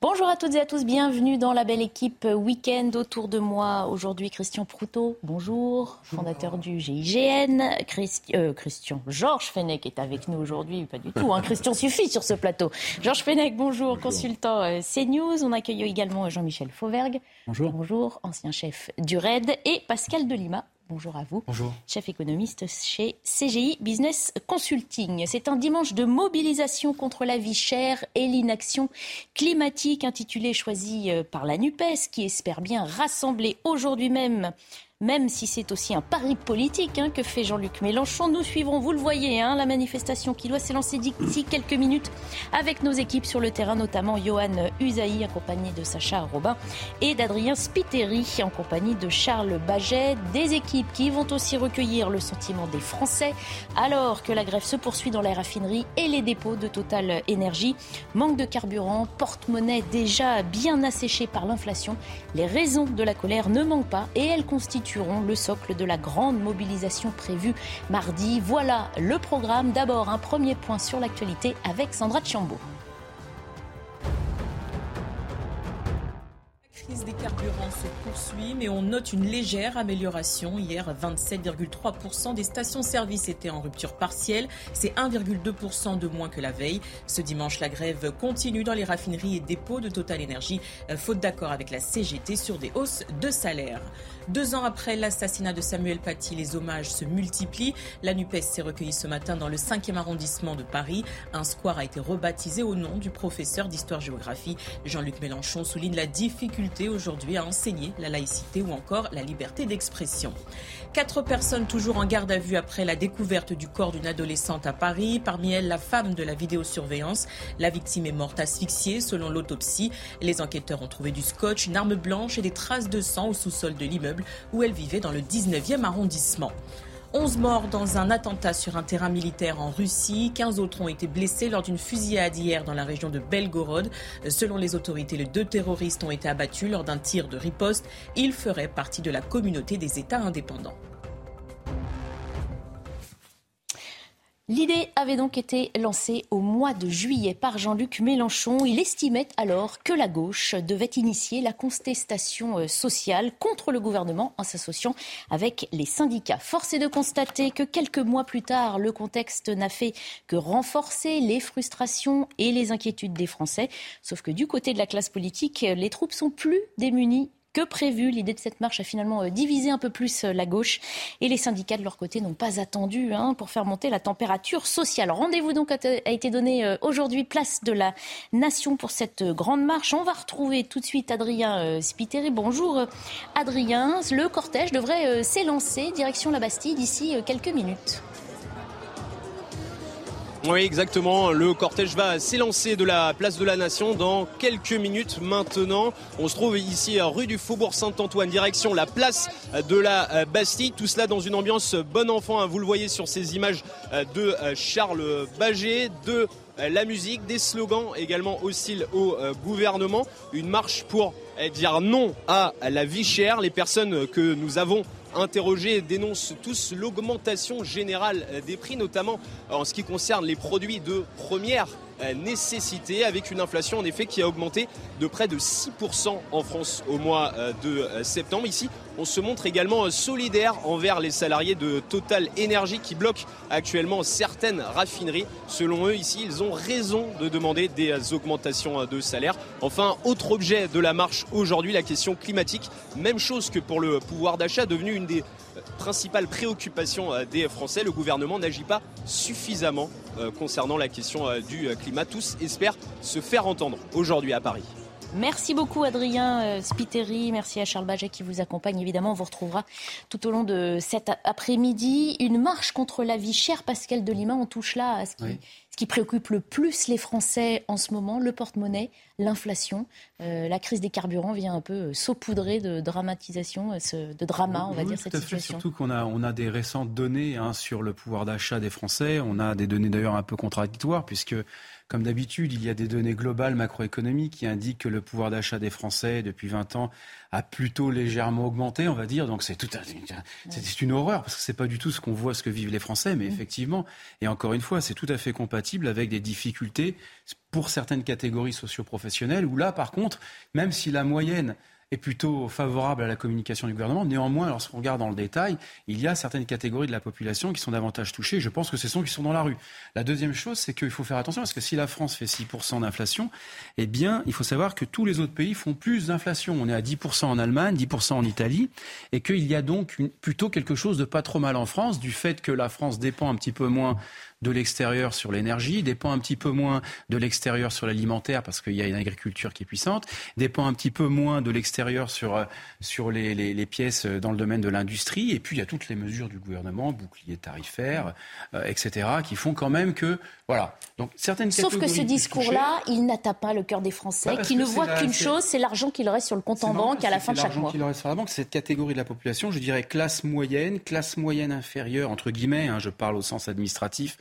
Bonjour à toutes et à tous, bienvenue dans la belle équipe Week-end. Autour de moi aujourd'hui Christian Proutot, bonjour, fondateur du GIGN. Christi- euh, Christian, Georges Fenech est avec nous aujourd'hui, pas du tout, hein. Christian suffit sur ce plateau. Georges Fenech, bonjour, consultant euh, CNews. On accueille également Jean-Michel Fauvergue. Bonjour. Bonjour, ancien chef du RAID. Et Pascal Delima, bonjour à vous. Bonjour. chef économiste chez CGI Business Consulting. C'est un dimanche de mobilisation contre la vie chère et l'inaction climatique intitulé choisi euh, par la NUPES qui espère bien rassembler aujourd'hui même même si c'est aussi un pari politique hein, que fait Jean-Luc Mélenchon. Nous suivrons, vous le voyez, hein, la manifestation qui doit s'élancer d'ici quelques minutes avec nos équipes sur le terrain, notamment Johan Usaï, accompagné de Sacha Robin, et d'Adrien Spiteri, en compagnie de Charles Baget. Des équipes qui vont aussi recueillir le sentiment des Français, alors que la grève se poursuit dans les raffineries et les dépôts de Total Énergie. Manque de carburant, porte-monnaie déjà bien asséché par l'inflation. Les raisons de la colère ne manquent pas et elles constitueront le socle de la grande mobilisation prévue mardi. Voilà le programme. D'abord, un premier point sur l'actualité avec Sandra Chambaud. La crise des carburants se poursuit, mais on note une légère amélioration. Hier, 27,3% des stations-service étaient en rupture partielle. C'est 1,2% de moins que la veille. Ce dimanche, la grève continue dans les raffineries et dépôts de Total Énergie, euh, faute d'accord avec la CGT sur des hausses de salaire. Deux ans après l'assassinat de Samuel Paty, les hommages se multiplient. La NUPES s'est recueillie ce matin dans le 5e arrondissement de Paris. Un square a été rebaptisé au nom du professeur d'histoire-géographie. Jean-Luc Mélenchon souligne la difficulté aujourd'hui à enseigner la laïcité ou encore la liberté d'expression. Quatre personnes toujours en garde à vue après la découverte du corps d'une adolescente à Paris. Parmi elles, la femme de la vidéosurveillance. La victime est morte asphyxiée selon l'autopsie. Les enquêteurs ont trouvé du scotch, une arme blanche et des traces de sang au sous-sol de l'immeuble où elle vivait dans le 19e arrondissement. 11 morts dans un attentat sur un terrain militaire en Russie. 15 autres ont été blessés lors d'une fusillade hier dans la région de Belgorod. Selon les autorités, les deux terroristes ont été abattus lors d'un tir de riposte. Ils feraient partie de la communauté des États indépendants. L'idée avait donc été lancée au mois de juillet par Jean-Luc Mélenchon. Il estimait alors que la gauche devait initier la contestation euh, sociale contre le gouvernement en s'associant avec les syndicats. Force est de constater que quelques mois plus tard, le contexte n'a fait que renforcer les frustrations et les inquiétudes des Français. Sauf que du côté de la classe politique, les troupes sont plus démunies que prévu. L'idée de cette marche a finalement euh, divisé un peu plus euh, la gauche et les syndicats de leur côté n'ont pas attendu hein, pour faire monter la température sociale. Rendez-vous donc a été donné euh, aujourd'hui, place de la Nation pour cette grande marche. On va retrouver tout de suite Adrien Spiteri. Bonjour Adrien. Le cortège devrait s'élancer direction la Bastille d'ici quelques minutes. Oui, exactement. Le cortège va s'élancer de la place de la Nation dans quelques minutes maintenant. On se trouve ici rue du Faubourg Saint-Antoine, direction la place de la Bastille. Tout cela dans une ambiance bon enfant. hein. Vous le voyez sur ces images de Charles Baget, de la musique, des slogans également hostiles au euh, gouvernement. Une marche pour dire non à la vie chère. Les personnes que nous avons interrogés dénoncent tous l'augmentation générale des prix, notamment en ce qui concerne les produits de première nécessité, avec une inflation en effet qui a augmenté de près de 6% en France au mois de septembre. Ici, on se montre également euh, solidaire envers les salariés de Total Énergie qui bloquent actuellement certaines raffineries. Selon eux, ici, ils ont raison de demander des euh, augmentations euh, de salaire. Enfin, autre objet de la marche aujourd'hui, la question climatique. Même chose que pour le pouvoir d'achat, devenu une des principales préoccupations des Français. Le gouvernement n'agit pas suffisamment concernant la question du climat. Tous espèrent se faire entendre aujourd'hui à Paris. Merci beaucoup Adrien euh, Spiteri, merci à Charles Baget qui vous accompagne. Évidemment, on vous retrouvera tout au long de cet après-midi. Une marche contre la vie chère, Pascal Delima, on touche là à ce qui, Oui. ce qui préoccupe le plus les Français en ce moment, le porte-monnaie, l'inflation. Euh, la crise des carburants vient un peu euh, saupoudrer de dramatisation, de drama, on va dire, cette situation. Surtout qu'on a, on a des récentes données hein, sur le pouvoir d'achat des Français. On a des données d'ailleurs un peu contradictoires, puisque comme d'habitude, il y a des données globales macroéconomiques qui indiquent que le pouvoir d'achat des Français depuis 20 ans a plutôt légèrement augmenté, on va dire. Donc c'est tout, c'est une horreur parce que c'est pas du tout ce qu'on voit, ce que vivent les Français. Mais effectivement, et encore une fois, c'est tout à fait compatible avec des difficultés pour certaines catégories socioprofessionnelles où là, par contre, même si la moyenne est plutôt favorable à la communication du gouvernement. Néanmoins, lorsqu'on regarde dans le détail, il y a certaines catégories de la population qui sont davantage touchées. Je pense que ce sont qui sont dans la rue. La deuxième chose, c'est qu'il faut faire attention parce que si la France fait 6% d'inflation, eh bien, il faut savoir que tous les autres pays font plus d'inflation. On est à 10% en Allemagne, 10% en Italie, et qu'il y a donc plutôt quelque chose de pas trop mal en France du fait que la France dépend un petit peu moins de l'extérieur sur l'énergie, dépend un petit peu moins de l'extérieur sur l'alimentaire parce qu'il y a une agriculture qui est puissante, dépend un petit peu moins de l'extérieur sur, euh, sur les, les, pièces dans le domaine de l'industrie. Et puis il y a toutes les mesures du gouvernement, bouclier tarifaire, euh, etc., qui font quand même que voilà. Donc certaines Sauf que ce discours-là, il n'atteint pas le cœur des Français, bah, qui ne voient qu'une chose, c'est l'argent qu'il reste sur le compte en banque à la fin de chaque mois. L'argent qu'il reste sur la banque, cette catégorie de la population, je dirais classe moyenne, classe moyenne inférieure entre guillemets. Hein, je parle au sens administratif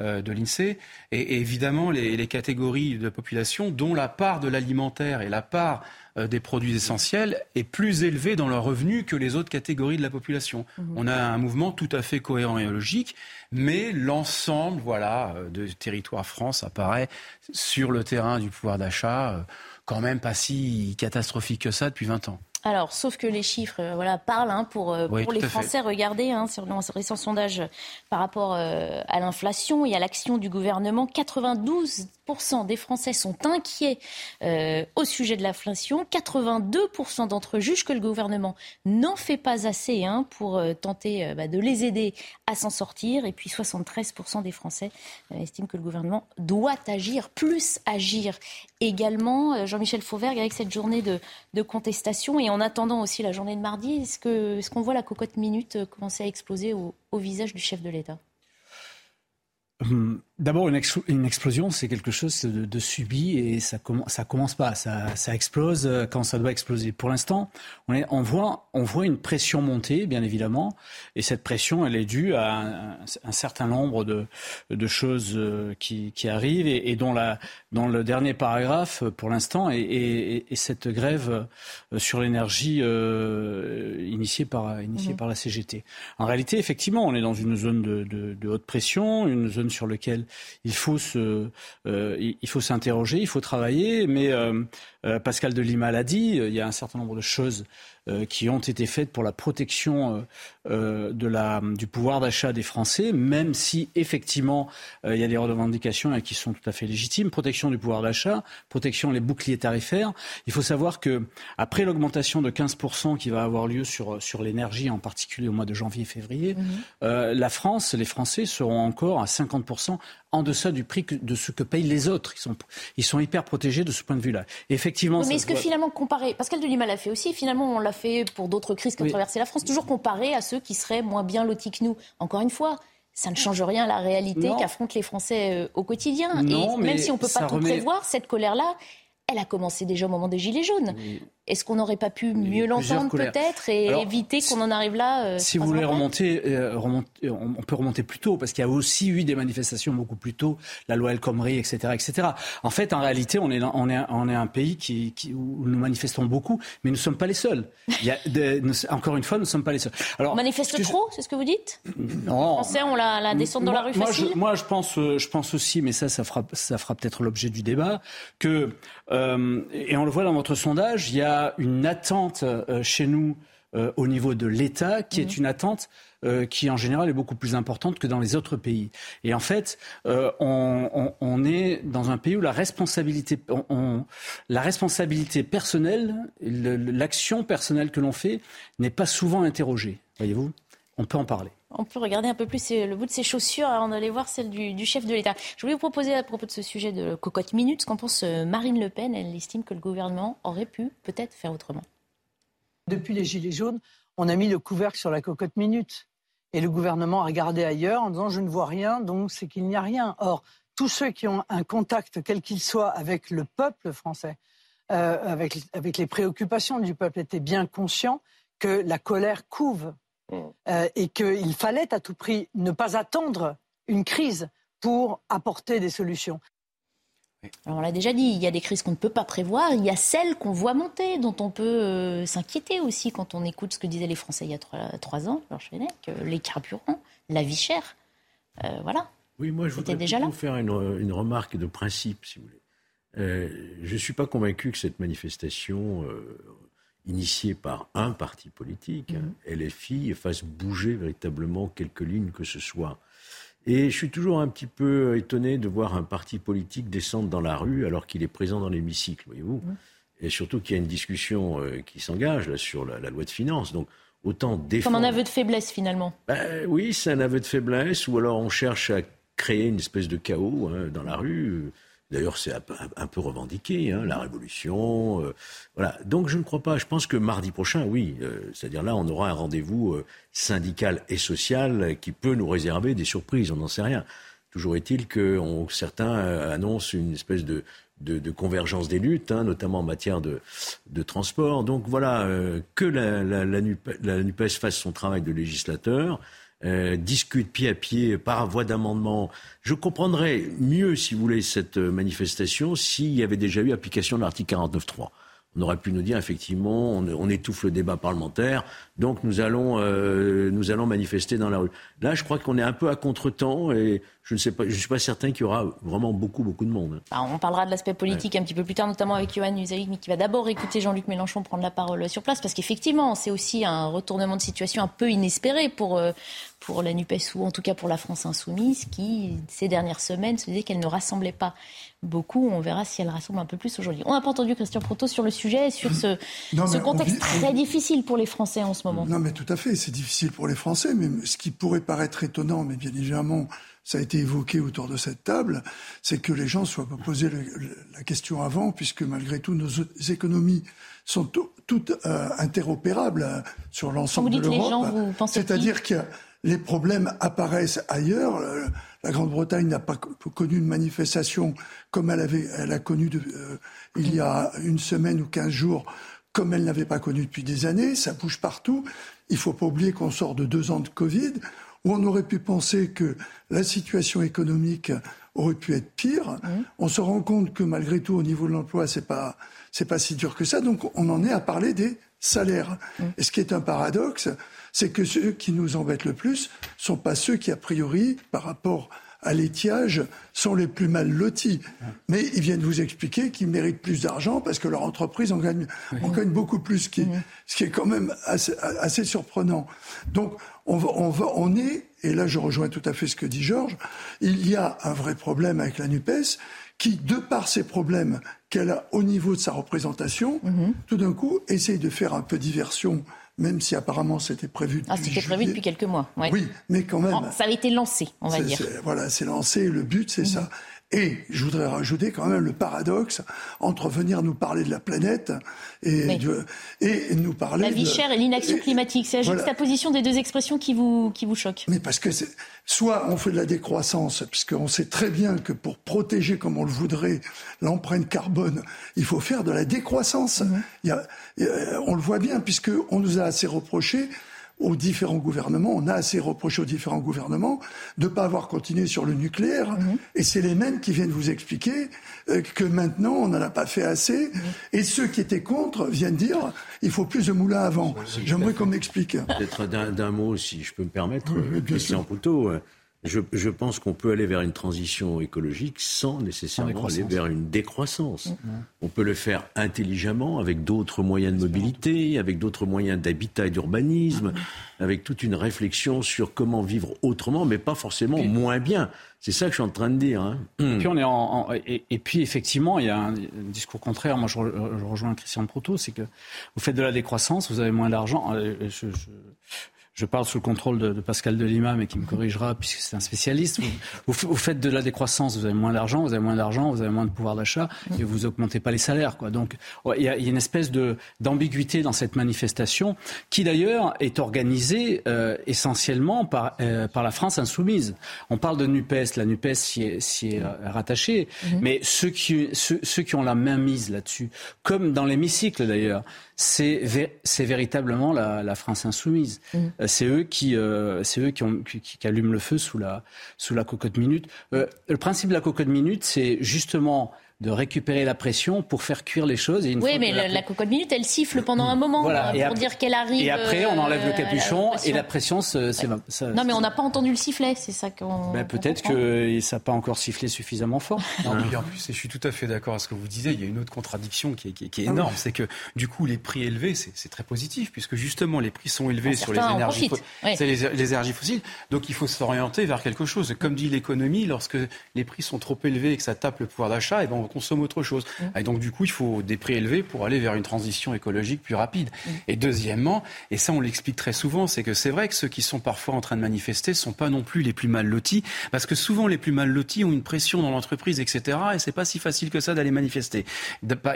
euh, de l'INSEE, et, évidemment les, catégories de population dont la part de l'alimentaire et la part des produits essentiels est plus élevée dans leurs revenus que les autres catégories de la population. Mhm. On a un mouvement tout à fait cohérent et logique, mais l'ensemble voilà, euh, de territoire France apparaît sur le terrain du pouvoir d'achat quand même pas si catastrophique que ça depuis 20 ans. Alors, sauf que les chiffres euh, voilà, parlent hein, pour, euh, pour les Français. Regardez, hein, sur le récent sondage par rapport euh, à l'inflation et à l'action du gouvernement, 92% des Français sont inquiets euh, au sujet de l'inflation. 82% d'entre eux jugent que le gouvernement n'en fait pas assez hein, pour euh, tenter euh, bah, de les aider à s'en sortir. Et puis 73% des Français estiment que le gouvernement doit agir, plus agir également. Jean-Michel Fauvergue, avec cette journée de, contestation et en attendant aussi la journée de mardi, est-ce qu'on voit la cocotte minute commencer à exploser au visage du chef de l'État? Hum, D'abord, une, une, explosion, c'est quelque chose de, de, subi et ça, commence ça commence pas, ça, ça, explose euh, quand ça doit exploser. Pour l'instant, on, on, voit, on voit une pression monter, bien évidemment, et cette pression, elle est due à un, un certain nombre de, de choses euh, qui, qui arrivent et, et, dont, la, dans le dernier paragraphe, pour l'instant, et, cette grève euh, sur l'énergie euh, initiée, par, initiée mmh. par la CGT. En réalité, effectivement, on est dans une zone de, de, de haute pression, une zone sur laquelle il faut se, euh, il s'interroger, il faut travailler. Mais euh, euh, Pascal de Lima l'a dit, il y a un certain nombre de choses euh, qui ont été faites pour la protection euh, euh, de la, du pouvoir d'achat des Français, même si effectivement il y a des revendications qui sont tout à fait légitimes. Protection du pouvoir d'achat, protection des boucliers tarifaires. Il faut savoir que après l'augmentation de 15% qui va avoir lieu sur, sur l'énergie, en particulier au mois de janvier et février, mmh. la France, les Français seront encore à 50% en deçà du prix de ce que payent les autres. Ils sont, ils sont hyper protégés de ce point de vue-là. Effectivement. mais est-ce que finalement, comparé, Pascal Delima l'a fait aussi, finalement, on l'a fait pour d'autres crises qui ont traversé la France, toujours comparé à ceux qui seraient moins bien lotis que nous. Encore une fois, ça ne change rien à la réalité qu'affrontent les Français euh, au quotidien. Et même si on ne peut pas tout prévoir, cette colère-là, elle a commencé déjà au moment des Gilets jaunes. Est-ce qu'on n'aurait pas pu mieux l'entendre peut-être et éviter qu'on en arrive là euh, Si vous voulez remonter, euh, remonter, on peut remonter plus tôt parce qu'il y a aussi eu des manifestations beaucoup plus tôt, la loi El Khomri, etc., etc. En fait, en réalité, on est on est on est un pays qui, qui, où nous manifestons beaucoup, mais nous ne sommes pas les seuls. Il y a encore une fois, nous ne sommes pas les seuls. Alors, on manifeste trop, c'est ce que vous dites? Non. Les Français ont la, la descente dans la rue moi, facile. Je, moi, je pense, euh, je pense aussi, mais ça, ça fera ça fera peut-être l'objet du débat, que euh, et on le voit dans votre sondage, il y a une attente euh, chez nous euh, au niveau de l'État qui est mhm. une attente euh, qui en général est beaucoup plus importante que dans les autres pays. Et en fait, on, est dans un pays où la responsabilité, la responsabilité personnelle, l'action personnelle que l'on fait n'est pas souvent interrogée. Voyez-vous, on peut en parler. On peut regarder un peu plus le bout de ses chaussures avant d'aller voir celle du, chef de l'État. Je voulais vous proposer à propos de ce sujet de cocotte minute ce qu'en pense euh, Marine Le Pen. Elle estime que le gouvernement aurait pu peut-être faire autrement. Depuis les Gilets jaunes, on a mis le couvercle sur la cocotte minute. Et le gouvernement a regardé ailleurs en disant je ne vois rien, donc c'est qu'il n'y a rien. Or, tous ceux qui ont un contact, quel qu'il soit, avec le peuple français, euh, avec, avec les préoccupations du peuple, étaient bien conscients que la colère couve mmh. euh, et qu'il fallait à tout prix ne pas attendre une crise pour apporter des solutions. on l'a déjà dit, il y a des crises qu'on ne peut pas prévoir, il y a celles qu'on voit monter, dont on peut euh, s'inquiéter aussi quand on écoute ce que disaient les Français il y a trois, ans, que les carburants, la vie chère, voilà. Oui, moi je voudrais déjà vous faire une, une, remarque de principe, si vous voulez. Euh, je ne suis pas convaincu que cette manifestation euh, initiée par un parti politique, mm LFI, fasse bouger véritablement quelques lignes que ce soit. Et je suis toujours un petit peu étonné de voir un parti politique descendre dans la rue alors qu'il est présent dans l'hémicycle, voyez-vous. Mhm. Et surtout qu'il y a une discussion euh, qui s'engage là, sur la, loi de finances. Donc, autant défendre. Comme un aveu de faiblesse, finalement. Ben, oui, c'est un aveu de faiblesse, ou alors on cherche à créer une espèce de chaos hein, dans la rue. D'ailleurs, c'est un, peu revendiqué, hein, la révolution. Euh, voilà. Donc, je ne crois pas. Je pense que mardi prochain, oui. Euh, c'est-à-dire là, on aura un rendez-vous euh, syndical et social qui peut nous réserver des surprises. On n'en sait rien. Toujours est-il que certains annoncent une espèce de, de, convergence des luttes, hein, notamment en matière de, de transport. Donc voilà, que la, la, la, NUPES fasse son travail de législateur. Euh, discute pied à pied par voie d'amendement. Je comprendrais mieux, si vous voulez, cette manifestation s'il y avait déjà eu application de l'article 49.3 on aurait pu nous dire effectivement on, étouffe le débat parlementaire, donc nous allons, euh, nous allons manifester dans la rue. Là, je crois qu'on est un peu à contretemps et je ne sais pas, je suis pas certain qu'il y aura vraiment beaucoup, beaucoup de monde. Bah, on parlera de l'aspect politique un petit peu plus tard, notamment avec Johan Usaïk, mais qui va d'abord écouter Jean-Luc Mélenchon prendre la parole sur place, parce qu'effectivement, c'est aussi un retournement de situation un peu inespéré pour, euh, pour la NUPES ou en tout cas pour la France insoumise, qui ces dernières semaines se disait qu'elle ne rassemblait pas beaucoup. On verra si elle rassemble un peu plus aujourd'hui. On n'a pas entendu Christian Proto sur le sujet, sur ce, ce contexte très difficile pour les Français en ce moment. Non, mais tout à fait, c'est difficile pour les Français. Mais ce qui pourrait paraître étonnant, mais bien évidemment, ça a été évoqué autour de cette table, c'est que les gens soient pas posés la question avant, puisque malgré tout, nos économies sont toutes euh, interopérables euh, sur l'ensemble de l'Europe. C'est-à-dire que les problèmes apparaissent ailleurs. La Grande-Bretagne n'a pas connu une manifestation comme elle, avait, elle a connu euh, il y a une semaine ou quinze jours, comme elle n'avait pas connu depuis des années. Ça bouge partout. Il ne faut pas oublier qu'on sort de deux ans de Covid, où on aurait pu penser que la situation économique aurait pu être pire. On se rend compte que malgré tout, au niveau de l'emploi, c'est pas c'est pas si dur que ça. Donc, on en est à parler des salaires. Et ce qui est un paradoxe, c'est que ceux qui nous embêtent le plus sont pas ceux qui, a priori, par rapport à l'étiage, sont les plus mal lotis. Mais ils viennent vous expliquer qu'ils méritent plus d'argent parce que leur entreprise en gagne, gagne beaucoup plus, ce qui, est, ce qui est quand même assez, surprenant. Donc, on, on, va, on est, et là je rejoins tout à fait ce que dit Georges, il y a un vrai problème avec la NUPES qui, de par ces problèmes qu'elle a au niveau de sa représentation, mhm. tout d'un coup essaye de faire un peu diversion même si apparemment c'était prévu depuis. Ah, c'était prévu depuis quelques mois. Oui, mais quand même. ça avait été lancé, on va dire. Voilà, c'est lancé. Le but, c'est ça. Et je voudrais rajouter quand même le paradoxe entre venir nous parler de la planète et, et nous parler la vie de, chère et l'inaction climatique. C'est la juxtaposition des deux expressions qui vous qui vous choquent. Mais parce que soit on fait de la décroissance, puisqu'on sait très bien que pour protéger comme on le voudrait l'empreinte carbone, il faut faire de la décroissance. Il y a, on le voit bien puisque on nous a assez reproché aux différents gouvernements, on a assez reproché aux différents gouvernements de ne pas avoir continué sur le nucléaire. Mhm. Et c'est les mêmes qui viennent vous expliquer euh, que maintenant, on n'en a pas fait assez. Mhm. Et ceux qui étaient contre viennent dire il faut plus de moulins avant. J'aimerais qu'on m'explique. Peut-être d'un mot, si je peux me permettre, oui, Christian Couteau. Je, pense qu'on peut aller vers une transition écologique sans nécessairement aller vers une décroissance. Mm. On peut le faire intelligemment avec d'autres moyens de mobilité, avec d'autres moyens d'habitat et d'urbanisme, mm. avec toute une réflexion sur comment vivre autrement, mais pas forcément moins bien. C'est ça que je suis en train de dire. Hein. Et, puis on est en, et, puis effectivement, il y a un, discours contraire. Moi, je, rejoins Christian Proto, c'est que vous faites de la décroissance, vous avez moins d'argent. Euh, je, je parle sous le contrôle de, Pascal Delima, mais qui me corrigera puisque c'est un spécialiste. Vous, vous, faites de la décroissance, vous avez moins d'argent, vous avez moins d'argent, vous avez moins de pouvoir d'achat et vous augmentez pas les salaires. Quoi. Donc il y, a, une espèce de, d'ambiguïté dans cette manifestation qui d'ailleurs est organisée euh, essentiellement par, euh, par la France insoumise. On parle de NUPES, la NUPES s'y est, est euh, rattachée, mm-hmm. mais ceux qui, ceux, ceux qui ont la main mise là-dessus, comme dans l'hémicycle d'ailleurs, c'est, c'est véritablement la, la France insoumise. Mm c'est eux qui, euh, c'est eux qui, ont, qui, allument le feu sous la, sous la cocotte minute. Euh, le principe de la cocotte minute, c'est justement de récupérer la pression pour faire cuire les choses. Et oui, mais la, cocotte minute, elle siffle pendant un moment voilà, pour dire qu'elle arrive. Et après, on enlève le euh, capuchon et la pression, ça, Non, mais on n'a pas entendu le sifflet, c'est ça qu'on. Ben, peut-être que ça n'a pas encore sifflé suffisamment fort. Non, en plus, et je suis tout à fait d'accord avec ce que vous disiez, il y a une autre contradiction qui est, qui est, ah énorme, c'est que du coup, les prix élevés, c'est très positif, puisque justement, les prix sont élevés sur les énergies, les, les énergies fossiles. Donc, il faut s'orienter vers quelque chose. Comme dit l'économie, lorsque les prix sont trop élevés et que ça tape le pouvoir d'achat, et eh ben, on consomme autre chose. Mm. Et donc, du coup, il faut des prix élevés pour aller vers une transition écologique plus rapide. Mm. Et deuxièmement, et ça, on l'explique très souvent, c'est que c'est vrai que ceux qui sont parfois en train de manifester ne sont pas non plus les plus mal lotis, parce que souvent, les plus mal lotis ont une pression dans l'entreprise, etc. Et c'est pas si facile que ça d'aller manifester.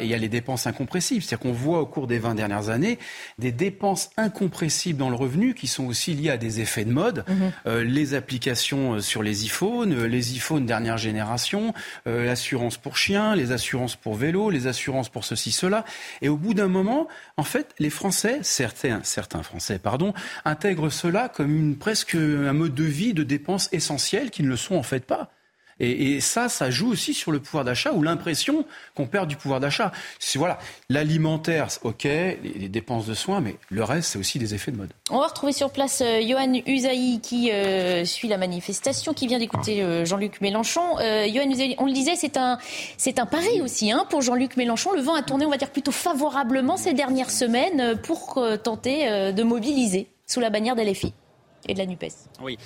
Il y a les dépenses incompressibles. C'est-à-dire qu'on voit au cours des 20 dernières années des dépenses incompressibles dans le revenu qui sont aussi liées à des effets de mode. Mm-hmm. Euh, les applications euh, sur les iPhones, euh, les iPhones dernière génération, l'assurance pour chiens, les assurances pour vélo, les assurances pour ceci, cela. Et au bout d'un moment, en fait, les Français, certains, certains Français, pardon, intègrent cela comme une, presque un mode de vie de dépenses essentielles qui ne le sont en fait pas. Et, ça, ça joue aussi sur le pouvoir d'achat ou l'impression qu'on perd du pouvoir d'achat. Voilà, l'alimentaire, ok, les, dépenses de soins, mais le reste, c'est aussi des effets de mode. On va retrouver sur place euh, Johan Usaï qui euh, suit la manifestation, qui vient d'écouter euh, Jean-Luc Mélenchon. Johan Usaï, on le disait, c'est un, c'est un pari aussi hein, pour Jean-Luc Mélenchon. Le vent a tourné, on va dire, plutôt favorablement ces dernières semaines pour tenter de mobiliser sous la bannière de LFI et de la NUPES. Oui.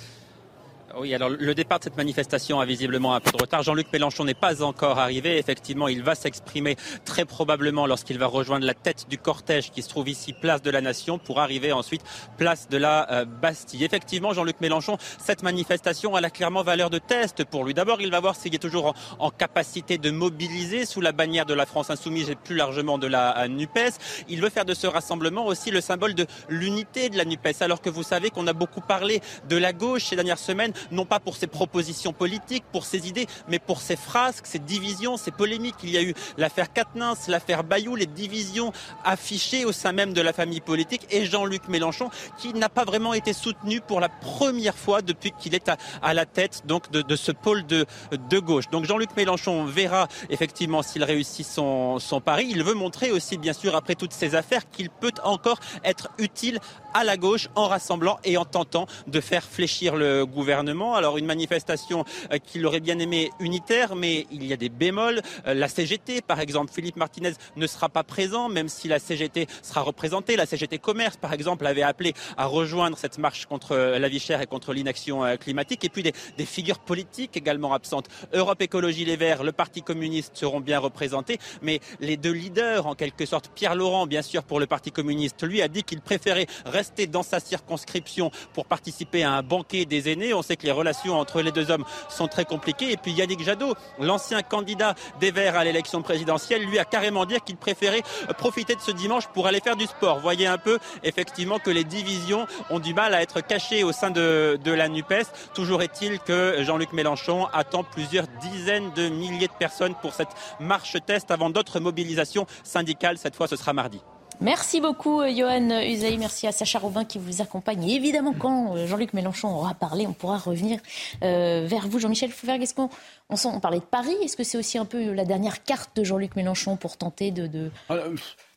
Oui, alors le départ de cette manifestation a visiblement un peu de retard. Jean-Luc Mélenchon n'est pas encore arrivé. Effectivement, il va s'exprimer très probablement lorsqu'il va rejoindre la tête du cortège qui se trouve ici, place de la Nation, pour arriver ensuite place de la euh, Bastille. Effectivement, Jean-Luc Mélenchon, cette manifestation, elle a clairement valeur de test pour lui. D'abord, il va voir s'il est toujours en, capacité de mobiliser sous la bannière de la France insoumise et plus largement de la euh, NUPES. Il veut faire de ce rassemblement aussi le symbole de l'unité de la NUPES, alors que vous savez qu'on a beaucoup parlé de la gauche ces dernières semaines non pas pour ses propositions politiques, pour ses idées, mais pour ses frasques, ses divisions, ses polémiques. Il y a eu l'affaire Katnins, l'affaire Bayou, les divisions affichées au sein même de la famille politique et Jean-Luc Mélenchon qui n'a pas vraiment été soutenu pour la première fois depuis qu'il est à, la tête donc de, ce pôle de, de gauche. Donc Jean-Luc Mélenchon verra effectivement s'il réussit son, son pari. Il veut montrer aussi, bien sûr, après toutes ces affaires, qu'il peut encore être utile à la gauche en rassemblant et en tentant de faire fléchir le gouvernement. Alors une manifestation euh, qu'il aurait bien aimé unitaire, mais il y a des bémols. Euh, la CGT, par exemple, Philippe Martinez ne sera pas présent, même si la CGT sera représentée. La CGT Commerce, par exemple, avait appelé à rejoindre cette marche contre euh, la vie chère et contre l'inaction climatique. Et puis des, des figures politiques également absentes. Europe Écologie Les Verts, le Parti communiste seront bien représentés, mais les deux leaders, en quelque sorte, Pierre Laurent, bien sûr, pour le Parti communiste, lui a dit qu'il préférait rester dans sa circonscription pour participer à un banquet des aînés. On sait que les relations entre les deux hommes sont très compliquées. Et puis Yannick Jadot, l'ancien candidat des Verts à l'élection présidentielle, lui a carrément dit qu'il préférait profiter de ce dimanche pour aller faire du sport. Voyez un peu effectivement que les divisions ont du mal à être cachées au sein de, de la NUPES. Toujours est-il que Jean-Luc Mélenchon attend plusieurs dizaines de milliers de personnes pour cette marche test avant d'autres mobilisations syndicales. Cette fois, ce sera mardi. Merci beaucoup, euh, Johan Usaï. Merci à Sacha Robin qui vous accompagne. évidemment, quand euh, Jean-Luc Mélenchon aura parlé, on pourra revenir euh, vers vous. Jean-Michel Fouvergue, est-ce qu'on on, parlait de Paris Est-ce que c'est aussi un peu la dernière carte de Jean-Luc Mélenchon pour tenter de, de,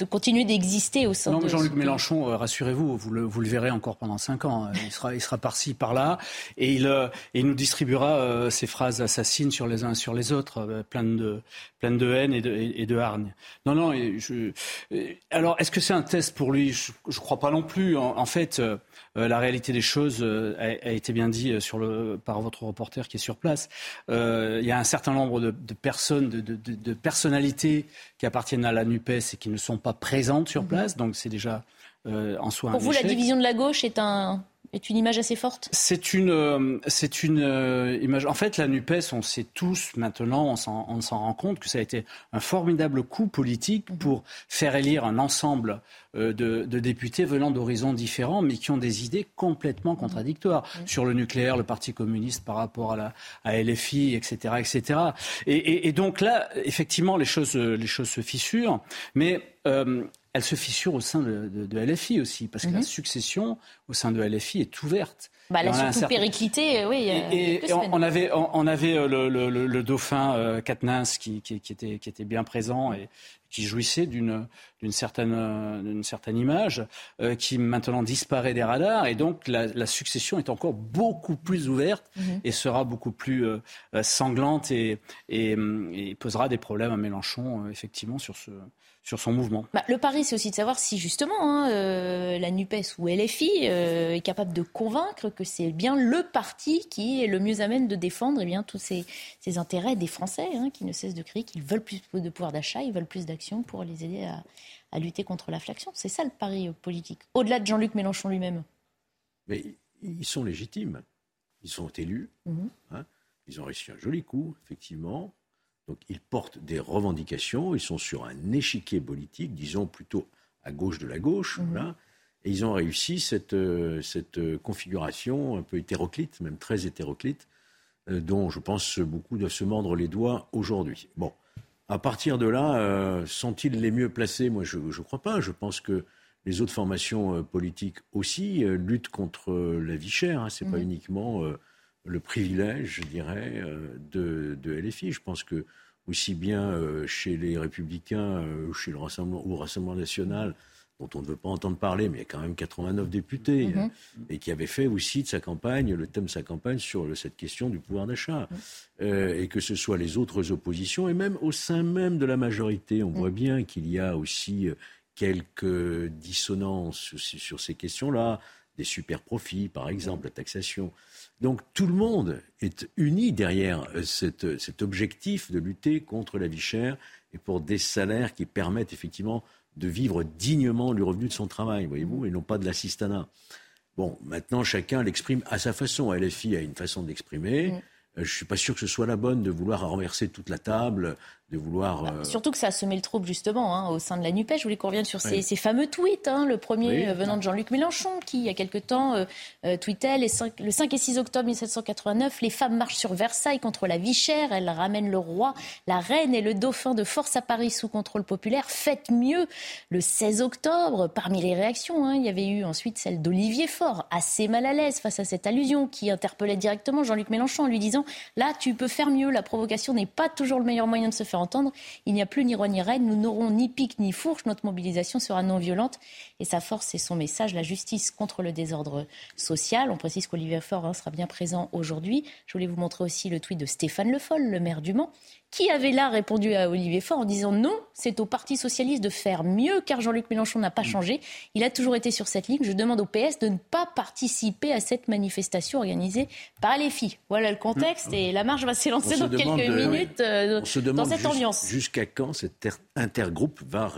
ah, continuer d'exister au sein non, de... Jean-Luc Mélenchon, rassurez-vous, vous le, vous le, verrez encore pendant cinq ans. Il sera, il sera par-ci, par-là. Et il, il nous distribuera ses phrases assassines sur les uns sur les autres, pleines de, pleine de haine et de, et de hargne. Non, non. Je, alors, est-ce que c'est un test pour lui? Je ne crois pas non plus. En, fait, euh, euh, la réalité des choses euh, a, été bien dit sur le, par votre reporter qui est sur place. il y a un certain nombre de, personnes, de, de, personnalités qui appartiennent à la NUPES et qui ne sont pas présentes sur mhm. place. Donc, c'est déjà en soi Pour vous, la division de la gauche est un est une image assez forte? C'est une, euh, c'est une euh, image. En fait, la NUPES, on sait tous maintenant, on s'en rend compte que ça a été un formidable coup politique mhm. pour faire élire un ensemble euh, de, députés venant d'horizons différents, mais qui ont des idées complètement mhm. contradictoires mhm. sur le nucléaire, le Parti communiste par rapport à la à LFI, etc., etc. Et, et, donc là, effectivement, les choses, les choses se fissurent, mais elle se fissure au sein de, LFI aussi, parce que la mhm. succession au sein de LFI est ouverte. Bah, elle a surtout périclité, oui. Et, on, avait, on, avait euh, le, dauphin euh, qui, qui, était, qui était bien présent et qui jouissait d'une certaine, certaine image, euh, qui maintenant disparaît des radars. Et donc la, succession est encore beaucoup plus ouverte mhm. et sera beaucoup plus euh, sanglante et, et, et, posera des problèmes à Mélenchon, effectivement, sur ce, sur son mouvement. Bah, le pari, c'est aussi de savoir si justement hein, euh, la NUPES ou LFI euh, est capable de convaincre que c'est bien le parti qui est le mieux à même de défendre eh bien, tous ces, intérêts des Français hein, qui ne cessent de crier qu'ils veulent plus de pouvoir d'achat, ils veulent plus d'action pour les aider à, lutter contre l'inflation. C'est ça le pari politique, au-delà de Jean-Luc Mélenchon lui-même. Mais ils sont légitimes. Ils sont élus. Mhm. Hein. ils ont réussi un joli coup, effectivement. Donc ils portent des revendications, ils sont sur un échiquier politique, disons plutôt à gauche de la gauche, mhm. et ils ont réussi cette, euh, cette configuration un peu hétéroclite, même très hétéroclite, euh, dont je pense beaucoup doivent se mordre les doigts aujourd'hui. Bon, à partir de là, euh, sont-ils les mieux placés? Moi, je ne crois pas. Je pense que les autres formations politiques aussi luttent contre la vie chère. Hein. Ce n'est pas mhm. uniquement le privilège, je dirais, euh, de, de, LFI. Je pense que aussi bien euh, chez les Républicains, euh, chez le Rassemblement, ou Rassemblement national, dont on ne veut pas entendre parler, mais il y a quand même 89 députés, mm-hmm. et qui avait fait aussi de sa campagne, le thème de sa campagne sur cette question du pouvoir d'achat. Mm-hmm. et que ce soit les autres oppositions, et même au sein même de la majorité, on voit mm. bien qu'il y a aussi quelques dissonances sur ces questions-là, des super profits, par exemple, la taxation. Donc tout le monde est uni derrière euh, euh, cet objectif de lutter contre la vie chère et pour des salaires qui permettent effectivement de vivre dignement du revenu de son travail, voyez-vous, et non pas de l'assistanat. Bon, maintenant chacun l'exprime à sa façon. LFI a une façon d'exprimer. Euh, je ne suis pas sûr que ce soit la bonne de vouloir renverser toute la table de vouloir. Bah, euh, surtout que ça a semé le trouble justement hein, au sein de la NUPES. Je voulais qu'on revienne sur ces, fameux tweets. Hein. le premier euh, venant de Jean-Luc Mélenchon qui, il y a quelque temps, euh, tweetait le 5 et 6 octobre 1789, les femmes marchent sur Versailles contre la vie chère. Elles ramènent le roi, la reine et le dauphin de force à Paris sous contrôle populaire. Faites mieux. Le 16 octobre, parmi les réactions, hein, il y avait eu ensuite celle d'Olivier Faure, assez mal à l'aise face à cette allusion, qui interpellait directement Jean-Luc Mélenchon en lui disant là, tu peux faire mieux. La provocation n'est pas toujours le meilleur moyen de se faire entendre. Il n'y a plus ni roi ni reine, nous n'aurons ni pique ni fourche, notre mobilisation sera non violente et sa force et son message, la justice contre le désordre social. On précise qu'Olivier Faure hein, sera bien présent aujourd'hui. Je voulais vous montrer aussi le tweet de Stéphane Le Foll, le maire du Mans, qui avait là répondu à Olivier Faure en disant non, c'est au Parti socialiste de faire mieux car Jean-Luc Mélenchon n'a pas mm. changé. Il a toujours été sur cette ligne. Je demande au PS de ne pas participer à cette manifestation organisée par les filles. Voilà le contexte mm. et la marche va s'élancer dans quelques minutes euh, dans cette ambiance. Jusqu'à quand cet intergroupe va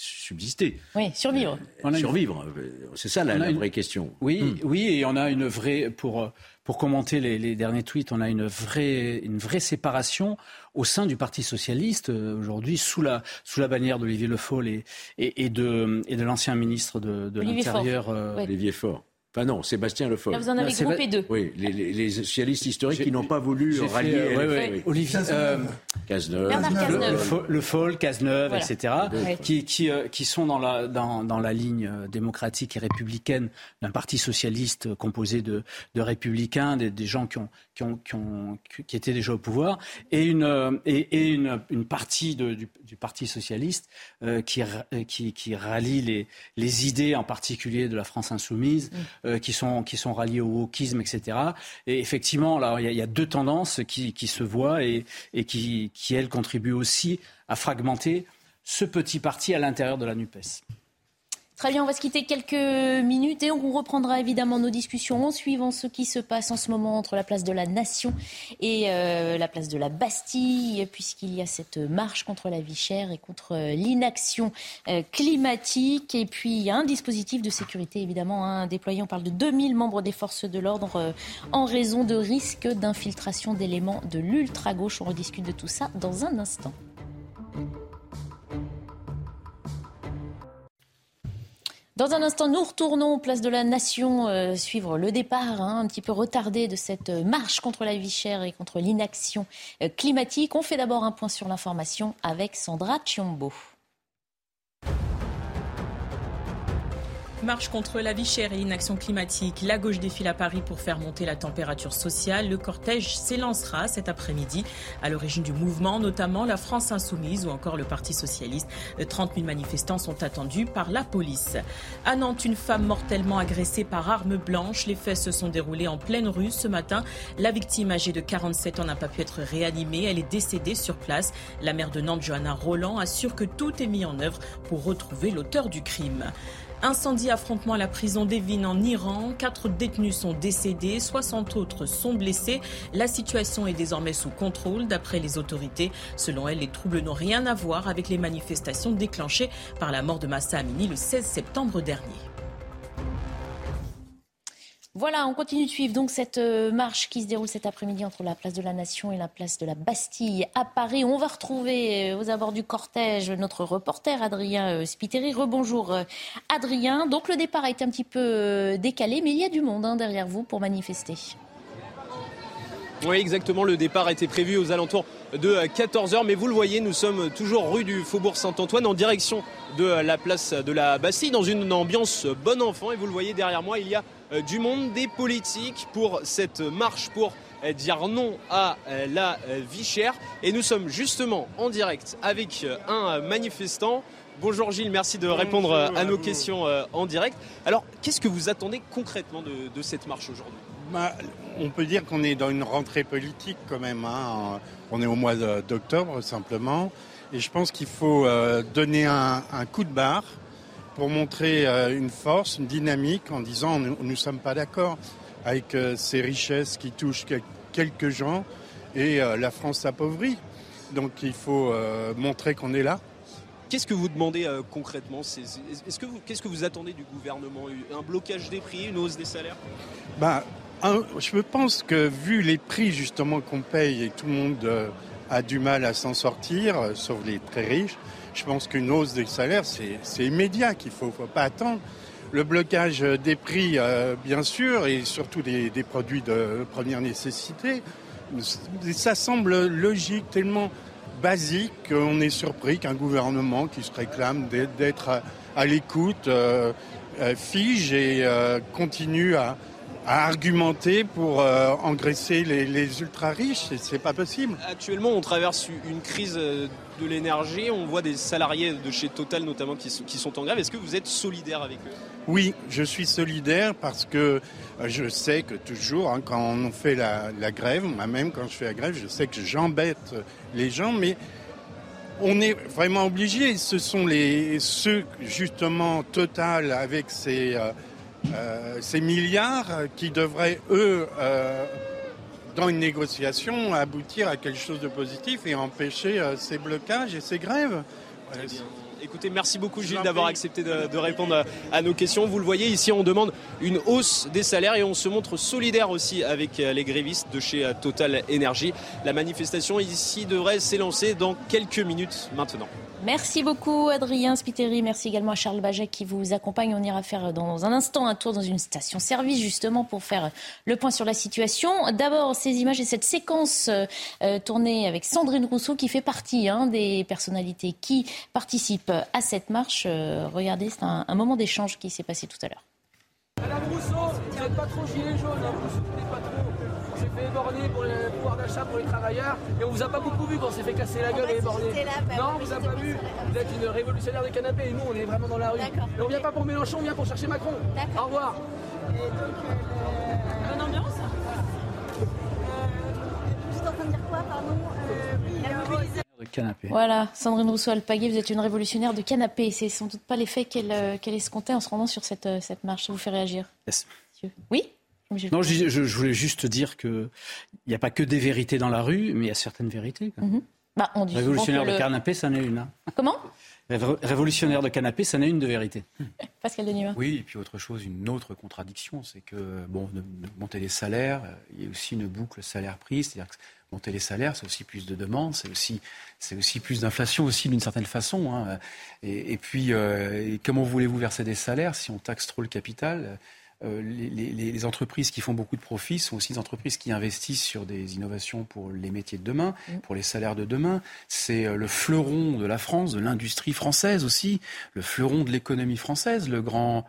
subsister. Oui, survivre. Euh, survivre, c'est ça la, vraie question. Oui, mm. oui, et on a une vraie pour pour commenter les, derniers tweets, on a une vraie, une vraie séparation au sein du Parti socialiste euh, aujourd'hui sous la, sous la bannière d'Olivier Le Foll et, et, de, et de l'ancien ministre de, de l'Intérieur. Euh, Olivier Faure. Enfin non, Sébastien Le Foll. Là, vous en avez groupé deux. Oui, les, socialistes historiques qui n'ont pas voulu rallier. Euh, Olivier Cazeneuve, Le, le Foll, Cazeneuve, etc., qui, qui, euh, qui sont dans la, dans, dans la ligne euh, démocratique et républicaine d'un parti socialiste composé de, de républicains, des, des gens qui ont, qui, ont, qui, ont, qui étaient déjà au pouvoir, et une, et, et une, une partie de, du, du, Parti socialiste qui, qui, qui rallie les, les idées, en particulier de la France insoumise. Mm. Euh, qui, sont, qui sont ralliés au wokisme, etc. Et effectivement, il y, a deux tendances qui, qui se voient et, et qui, qui, elles, contribuent aussi à fragmenter ce petit parti à l'intérieur de la NUPES. Très bien, on va se quitter quelques minutes et on reprendra évidemment nos discussions en suivant ce qui se passe en ce moment entre la place de la Nation et euh, la place de la Bastille, puisqu'il y a cette marche contre la vie chère et contre euh, l'inaction euh, climatique. Et puis un dispositif de sécurité évidemment hein, déployé. On parle de 2000 membres des forces de l'ordre en raison de risques d'infiltration d'éléments de l'ultra-gauche. On rediscute de tout ça dans un instant. Dans un instant, nous retournons place de la Nation euh, suivre le départ hein, un petit peu retardé de cette marche contre la vie chère et contre l'inaction euh, climatique. On fait d'abord un point sur l'information avec Sandra Chiombo. Marche contre la vie chère et climatique. La gauche défile à Paris pour faire monter la température sociale. Le cortège s'élancera cet après-midi. À l'origine du mouvement, notamment la France Insoumise ou encore le Parti Socialiste. 30 000 manifestants sont attendus par la police. À Nantes, une femme mortellement agressée par arme blanche. Les faits se sont déroulés en pleine rue ce matin. La victime, âgée de 47 ans, n'a pas pu être réanimée. Elle est décédée sur place. La maire de Nantes, Johanna Roland, assure que tout est mis en œuvre pour retrouver l'auteur du crime. Incendie affrontement à la prison d'Evin en Iran. Quatre détenus sont décédés, 60 autres sont blessés. La situation est désormais sous contrôle d'après les autorités. Selon elles, les troubles n'ont rien à voir avec les manifestations déclenchées par la mort de Massa Amini le 16 septembre dernier. Voilà, on continue de suivre donc cette euh, marche qui se déroule cet après-midi entre la place de la Nation et la place de la Bastille à Paris. On va retrouver euh, aux abords du cortège notre reporter Adrien euh, Spiteri. Rebonjour Adrien. Donc le départ a été un petit peu décalé, mais il y a du monde hein, derrière vous pour manifester. Oui, exactement. Le départ a été prévu aux alentours de 14h. Mais vous le voyez, nous sommes toujours rue du Faubourg Saint-Antoine en direction de la place de la Bastille dans une ambiance bon enfant. Et vous le voyez derrière moi, il y a du monde, des politiques pour cette marche pour euh, dire non à euh, la vie chère. Et nous sommes justement en direct avec un manifestant. Bonjour Gilles, merci de répondre à, nos questions en direct. Alors, qu'est-ce que vous attendez concrètement de, cette marche aujourd'hui? Bah, On peut dire qu'on est dans une rentrée politique quand même. Hein. On est au mois d'octobre simplement. Et je pense qu'il faut donner un, un coup de barre pour montrer euh, une force, une dynamique en disant nous ne sommes pas d'accord avec euh, ces richesses qui touchent quelques gens et euh, la France s'appauvrit. Donc il faut montrer qu'on est là. Qu'est-ce que vous demandez concrètement? Qu'est-ce que vous attendez du gouvernement? Un blocage des prix, une hausse des salaires? Bah, Je pense que vu les prix justement qu'on paye et tout le monde a du mal à s'en sortir, sauf les très riches, je pense qu'une hausse des salaires, c'est immédiat, qu'il ne faut, pas attendre. Le blocage des prix, euh, bien sûr, et surtout des, produits de première nécessité, ça semble logique, tellement basique qu'on est surpris qu'un gouvernement qui se réclame d'être à, l'écoute euh, euh, fige et continue à, à argumenter pour euh, engraisser les, ultra riches. C'est pas possible. Actuellement, on traverse une crise euh, de l'énergie. On voit des salariés de chez Total notamment qui, sont en grève. Est-ce que vous êtes solidaire avec eux? Oui, je suis solidaire parce que euh, je sais que toujours, hein, quand on fait la, grève, moi-même quand je fais la grève, je sais que j'embête les gens, mais on est vraiment obligé. Ce sont les ceux justement Total avec ses euh, ces milliards qui devraient, eux, euh, dans une négociation, aboutir à quelque chose de positif et empêcher euh, ces blocages et ces grèves. Écoutez, merci beaucoup Gilles d'avoir accepté de, répondre à, nos questions. Vous le voyez, ici on demande une hausse des salaires et on se montre solidaire aussi avec les grévistes de chez Total Energy. La manifestation ici devrait s'élancer dans quelques minutes maintenant. Merci beaucoup Adrien Spiteri, merci également à Charles Baget qui vous accompagne. On ira faire dans un instant un tour dans une station-service justement pour faire le point sur la situation. D'abord ces images et cette séquence euh, tournée avec Sandrine Rousseau qui fait partie hein, des personnalités qui participent à cette marche. Euh, regardez, c'est un, moment d'échange qui s'est passé tout à l'heure. Rousseau, vous n'êtes pas trop gilet jaune, hein, vous soutenez pas trop fait éborgner pour le pouvoir d'achat pour les travailleurs. Et on vous a pas beaucoup vu quand on s'est fait casser la gueule et éborgner. Bah non, on vous a pas vu. Vous êtes une révolutionnaire des canapés et nous, on est vraiment dans la rue. Et on vient pas pour Mélenchon, on vient pour chercher Macron. Au revoir. Et donc, euh, bonne ambiance euh, Juste en train de dire quoi, pardon? Euh, La mobilisation. Canapé. Voilà, Sandrine Rousseau-Alpaguet, vous êtes une révolutionnaire de canapé. C'est sans doute pas l'effet qu'elle euh, qu'elle escomptait en se rendant sur cette, euh, cette marche. Ça vous fait réagir Oui non, je, je, voulais juste dire qu'il n'y a pas que des vérités dans la rue, mais il y a certaines vérités. Bah, on dit Révolutionnaire de canapé, ça en est une. Hein. Comment Révolutionnaire de canapé, ça en est une de vérité. Pascal Denima. Oui, et puis autre chose, une autre contradiction, c'est que, bon, monter les salaires, il y a aussi une boucle salaire-prix, c'est-à-dire que monter les salaires, c'est aussi plus de demandes, c'est aussi, c'est aussi plus d'inflation aussi d'une certaine façon. Hein. Et, puis, euh, comment voulez-vous verser des salaires si on taxe trop le capital euh, les, entreprises qui font beaucoup de profits sont aussi des entreprises qui investissent sur des innovations pour les métiers de demain, pour les salaires de demain. C'est euh, le fleuron de la France, de l'industrie française aussi, le fleuron de l'économie française, le grand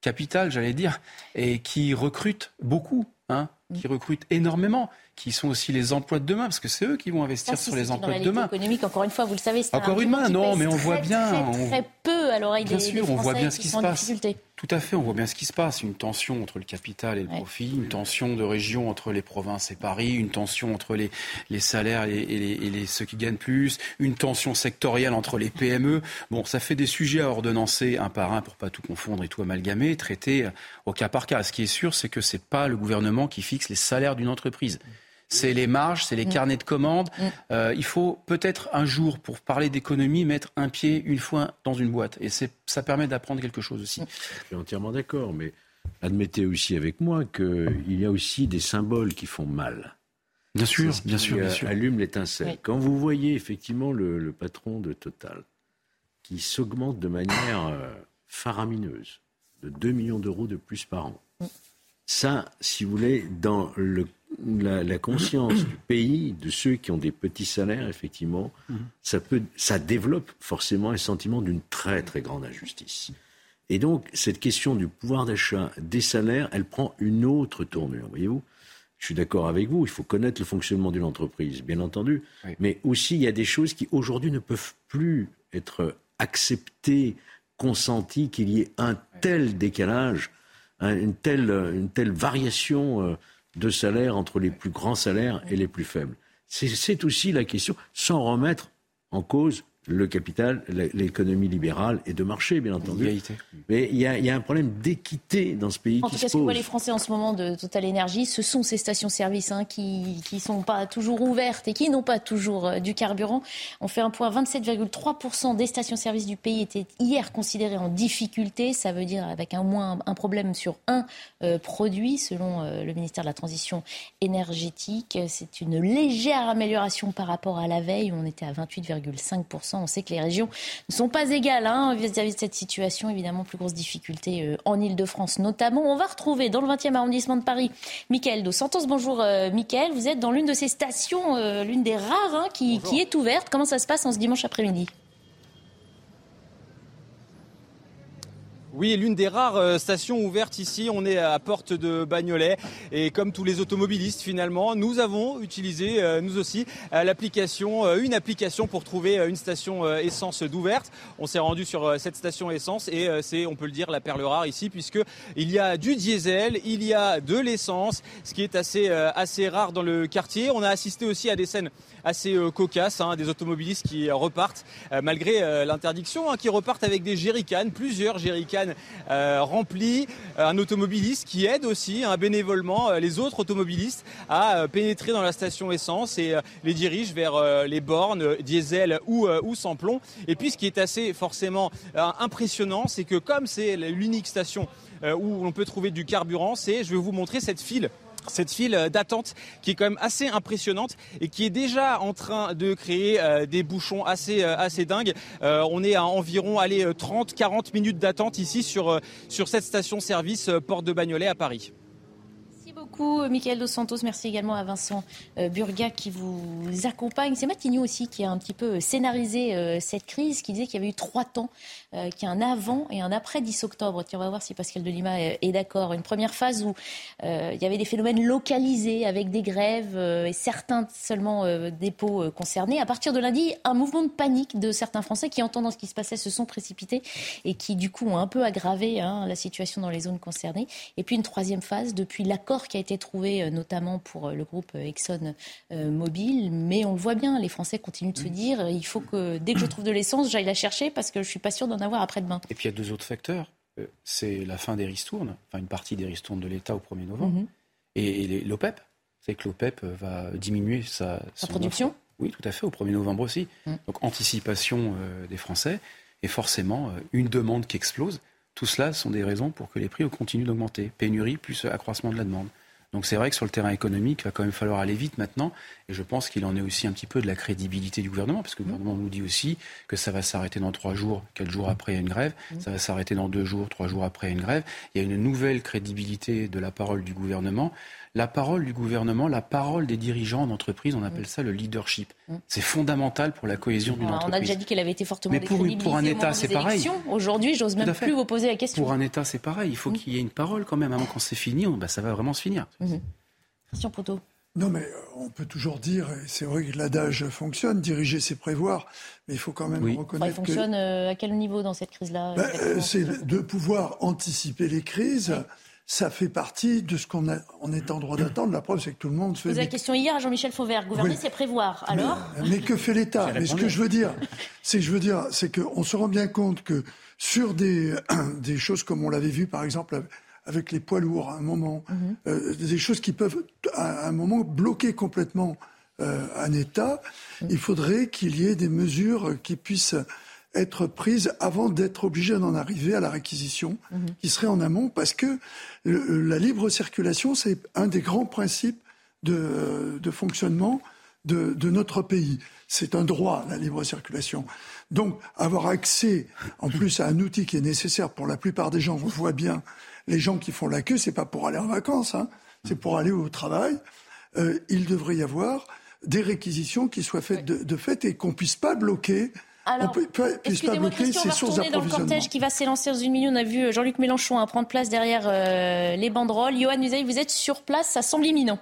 capital, j'allais dire, et qui recrute beaucoup, hein, qui recrute énormément qui sont aussi les emplois de demain, parce que c'est eux qui vont investir sur les emplois de demain. économique, encore une fois, vous le savez, c'est encore une main, non, mais on voit bien, très, très, peu à l'oreille des, sûr, on voit bien ce qui, se passe. Tout à fait, on voit bien ce qui se passe. Une tension entre le capital et le profit, une tension de région entre les provinces et Paris, une tension entre les, les salaires et, les, et les, ceux qui gagnent plus, une tension sectorielle entre les PME. Bon, ça fait des sujets à ordonnancer un par un pour pas tout confondre et tout amalgamer, traiter au cas par cas. Ce qui est sûr, c'est que c'est pas le gouvernement qui fixe les salaires d'une entreprise c'est les marges, c'est les mm. carnets de commandes. Mm. Euh, il faut peut-être un jour, pour parler d'économie, mettre un pied une fois dans une boîte. Et ça permet d'apprendre quelque chose aussi. Mm. Je suis entièrement d'accord, mais admettez aussi avec moi qu'il y a aussi des symboles qui font mal. Bien sûr, bien sûr, bien sûr. Allume l'étincelle. Quand vous voyez effectivement le, patron de Total qui s'augmente de manière euh, faramineuse, de 2 millions d'euros de plus par an, ça, si vous voulez, dans le la, conscience du pays, de ceux qui ont des petits salaires, effectivement, ça, peut, ça développe forcément un sentiment d'une très très grande injustice. Et donc, cette question du pouvoir d'achat des salaires, elle prend une autre tournure, voyez-vous. Je suis d'accord avec vous, il faut connaître le fonctionnement d'une entreprise, bien entendu, mais aussi il y a des choses qui aujourd'hui ne peuvent plus être acceptées, consenties, qu'il y ait un tel décalage, une, telle, une telle variation euh, de salaire entre les plus grands salaires et les plus faibles. C'est aussi la question, sans remettre en cause le capital, l'économie libérale et de marché, bien entendu. Mais il y, a, un problème d'équité dans ce pays en tout cas, ce que voient les Français en ce moment de Total Énergie, ce sont ces stations-service hein, qui ne sont pas toujours ouvertes et qui n'ont pas toujours euh, du carburant. On fait un point 27,3% des stations-service du pays étaient hier considérées en difficulté. Ça veut dire avec un moins un problème sur un euh, produit, selon euh, le ministère de la Transition énergétique. C'est une légère amélioration par rapport à la veille. On était à 28,5%. On sait que les régions ne sont pas égales hein, vis-à-vis de cette situation. Évidemment, plus grosse difficulté euh, en Ile-de-France notamment. On va retrouver dans le 20e arrondissement de Paris Michael Dos Santos. Bonjour euh, Michael, vous êtes dans l'une de ces stations, euh, l'une des rares hein, qui, qui est ouverte. Comment ça se passe en ce dimanche après-midi? Oui, l'une des rares euh, stations ouvertes ici. On est à Porte de Bagnolet. Et comme tous les automobilistes, finalement, nous avons utilisé, euh, nous aussi, euh, l'application, une application pour trouver une station essence d'ouverte. On s'est rendu sur cette station essence et c'est, on peut le dire, la perle rare ici, puisque il y a du diesel, il y a de l'essence, ce qui est assez, rare dans le quartier. On a assisté aussi à des scènes assez cocasses, hein, des automobilistes qui repartent, malgré l'interdiction, hein, qui repartent avec des jerrycans, plusieurs jerrycans euh, rempli, euh, un automobiliste qui aide aussi hein, bénévolement euh, les autres automobilistes à pénétrer dans la station essence et les dirige vers les bornes diesel ou, ou sans plomb. Et puis ce qui est assez forcément impressionnant, c'est que comme c'est l'unique station où on peut trouver du carburant, c'est, je vais vous montrer cette file cette file d'attente qui est quand même assez impressionnante et qui est déjà en train de créer euh, des bouchons assez euh, dingues. Euh, on est à environ 30 40 minutes d'attente ici sur sur cette station service Porte de Bagnolet à Paris beaucoup, Michael Dos Santos. Merci également à Vincent euh, Burga qui vous accompagne. C'est Matignon aussi qui a un petit peu scénarisé euh, cette crise, qui disait qu'il y avait eu trois temps, euh, qu'il y a un avant et un après 10 octobre. Tiens, on va voir si Pascal Delima est d'accord. Une première phase où il y avait des phénomènes localisés avec des grèves et certains seulement dépôts concernés. À partir de lundi, un mouvement de panique de certains Français qui, entendant ce qui se passait, se sont précipités et qui, du coup, ont un peu aggravé hein, la situation dans les zones concernées. Et puis une troisième phase, depuis l'accord qui a été trouvé, notamment pour le groupe Exxon Mobil. Mais on le voit bien, les Français continuent de se dire il faut que dès que je trouve de l'essence, j'aille la chercher parce que je suis pas sûr d'en avoir après-demain. Et puis il y a deux autres facteurs. C'est la fin des ristournes, enfin une partie des ristournes de l'État au 1er novembre, mhm. et l'OPEP. C'est que l'OPEP va diminuer sa, production? Oui, tout à fait, au 1er novembre aussi. Mm. Donc anticipation euh, des Français et forcément euh, une demande qui explose. Tout cela sont des raisons pour que les prix continuent d'augmenter. Pénurie plus accroissement de la demande. Donc c'est vrai que sur le terrain économique, il va quand même falloir aller vite maintenant. Et je pense qu'il en est aussi un petit peu de la crédibilité du gouvernement, parce que le gouvernement nous dit aussi que ça va s'arrêter dans trois jours, quatre jours après une grève. Ça va s'arrêter dans deux jours, trois jours après une grève. Il y a une nouvelle crédibilité de la parole du gouvernement la parole du gouvernement, la parole des dirigeants d'entreprise, on appelle ça le leadership. Mm. C'est fondamental pour la cohésion d'une entreprise. On a déjà dit qu'elle avait été fortement Mais pour, pour un État, c'est pareil. Aujourd'hui, j'ose même plus vous poser la question. Pour un État, c'est pareil. Il faut mm. qu'il y ait une parole quand même. Avant quand c'est fini, bah, ça va vraiment se finir. Mm-hmm. Christian Proto. Non, mais euh, on peut toujours dire, et c'est vrai que l'adage fonctionne, diriger c'est prévoir, mais il faut quand même reconnaître. il fonctionne euh, à quel niveau dans cette crise-là ben, euh, C'est de pouvoir anticiper les crises ça fait partie de ce qu'on on est en droit d'attendre. La preuve, c'est que tout le monde fait. Vous avez la question hier à Jean-Michel Fauvert. Gouverner, c'est prévoir. Alors mais, que fait l'État Mais ce que je veux dire, c'est que je veux dire, c'est qu'on se rend bien compte que sur des, des choses comme on l'avait vu, par exemple, avec les poids lourds à un moment, mhm. euh, des choses qui peuvent à un moment bloquer complètement euh, un État, mhm. il faudrait qu'il y ait des mesures qui puissent être prise avant d'être obligé d'en arriver à la réquisition, mhm. qui serait en amont, parce que la libre circulation, c'est un des grands principes de, fonctionnement de, notre pays. C'est un droit, la libre circulation. Donc, avoir accès, en plus, à un outil qui est nécessaire pour la plupart des gens, on voit bien, les gens qui font la queue, c'est pas pour aller en vacances, hein, c'est pour aller au travail. Euh, il devrait y avoir des réquisitions qui soient faites de, de fait et qu'on puisse pas bloquer alors, excusez-moi, Christian, on va retourner dans le cortège qui va s'élancer dans une minute. On a vu Jean-Luc Mélenchon hein, prendre place derrière euh, les banderoles. Johan Usaï, vous êtes sur place, ça semble imminent.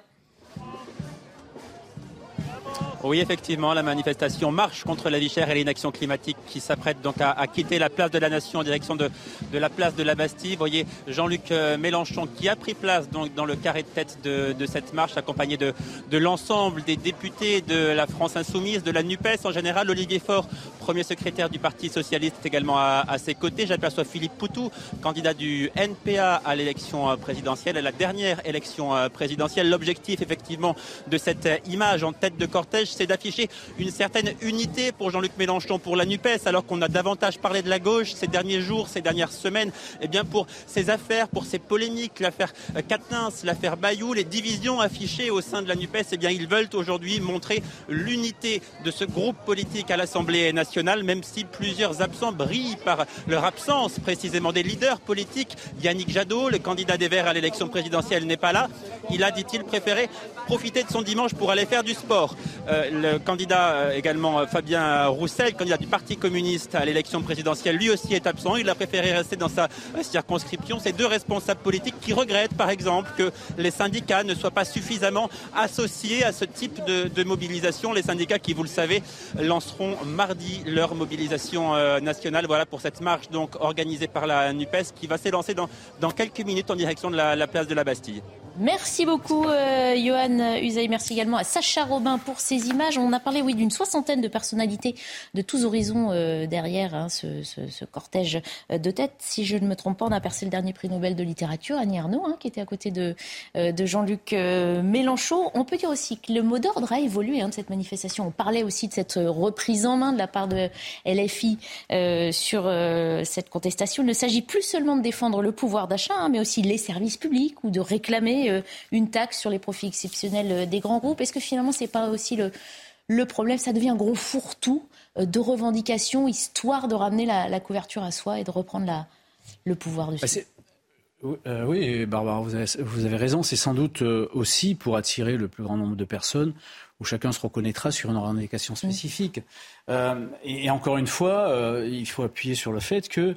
Oui, effectivement, la manifestation marche contre la vie chère et l'inaction climatique qui s'apprête donc à, quitter la place de la Nation en direction de, de la place de la Bastille. Vous voyez Jean-Luc euh, Mélenchon qui a pris place donc dans le carré de tête de, de cette marche, accompagné de, de l'ensemble des députés de la France insoumise, de la NUPES en général. Olivier Faure, premier secrétaire du Parti socialiste, est également à, à ses côtés. J'aperçois Philippe Poutou, candidat du NPA à l'élection euh, présidentielle, à la dernière élection euh, présidentielle. L'objectif, effectivement, de cette image en tête de cortège, c'est d'afficher une certaine unité pour Jean-Luc Mélenchon, pour la NUPES, alors qu'on a davantage parlé de la gauche ces derniers jours, ces dernières semaines, eh bien pour ces affaires, pour ces polémiques, l'affaire Katnins, l'affaire Bayou, les divisions affichées au sein de la NUPES, eh bien ils veulent aujourd'hui montrer l'unité de ce groupe politique à l'Assemblée nationale, même si plusieurs absents brillent par leur absence, précisément des leaders politiques. Yannick Jadot, le candidat des Verts à l'élection présidentielle, n'est pas là. Il a, dit-il, préféré profiter de son dimanche pour aller faire du sport. Euh, le candidat euh, également euh, Fabien Roussel, candidat du Parti communiste à l'élection présidentielle, lui aussi est absent. Il a préféré rester dans sa circonscription. Ces deux responsables politiques qui regrettent, par exemple, que les syndicats ne soient pas suffisamment associés à ce type de, mobilisation. Les syndicats qui, vous le savez, lanceront mardi leur mobilisation nationale. Voilà pour cette marche organisée par la NUPES qui va s'élancer dans quelques minutes en direction de la place de la Bastille. Merci beaucoup, euh, Johan Usaï. Merci également à Sacha Robin pour ces images. On a parlé, oui, d'une soixantaine de personnalités de tous horizons euh, derrière hein, ce, cortège de tête. Si je ne me trompe pas, on a percé le dernier prix Nobel de littérature, Annie Arnaud, hein, qui était à côté de, euh, de Jean-Luc Mélenchon. On peut dire aussi que le mot d'ordre a évolué hein, de cette manifestation. On parlait aussi de cette reprise en main de la part de LFI sur cette contestation. Il ne s'agit plus seulement de défendre le pouvoir d'achat, mais aussi les services publics ou de réclamer euh, une taxe sur les profits exceptionnels euh, des grands groupes. Est-ce que finalement, ce n'est pas aussi le, le problème? Ça devient un gros fourre-tout euh, de revendications, histoire de ramener la, couverture à soi et de reprendre la, le pouvoir dessus. Bah oui, Barbara, vous avez, vous avez raison. C'est sans doute aussi pour attirer le plus grand nombre de personnes où chacun se reconnaîtra sur une revendication spécifique. et, encore une fois, il faut appuyer sur le fait que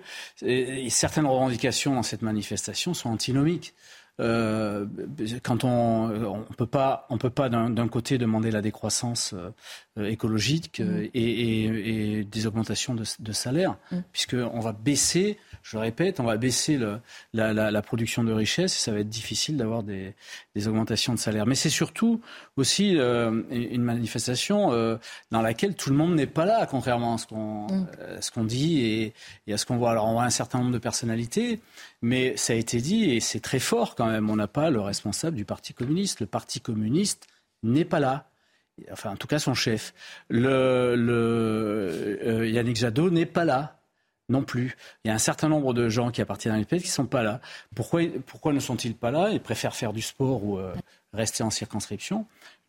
certaines revendications dans cette manifestation sont antinomiques. Euh, quand on on peut pas on peut pas d'un côté demander la décroissance euh, écologique euh, mm. et, et, et, des augmentations de, de salaire, mm. puisqu'on va baisser je répète, on va baisser le, la, la, la, production de richesse et ça va être difficile d'avoir des, des, augmentations de salaire. Mais c'est surtout aussi euh, une manifestation euh, dans laquelle tout le monde n'est pas là, contrairement à ce qu'on mm. euh, ce qu'on dit et, et, à ce qu'on voit. Alors on voit un certain nombre de personnalités, mais ça a été dit et c'est très fort quand même. On n'a pas le responsable du Parti communiste. Le Parti communiste n'est pas là enfin en tout cas son chef. Le, le euh, Yannick Jadot n'est pas là non plus. Il y a un certain nombre de gens qui appartiennent à l'UPS qui ne sont pas là. Pourquoi, pourquoi ne sont-ils pas là? Ils préfèrent faire du sport ou euh, rester en circonscription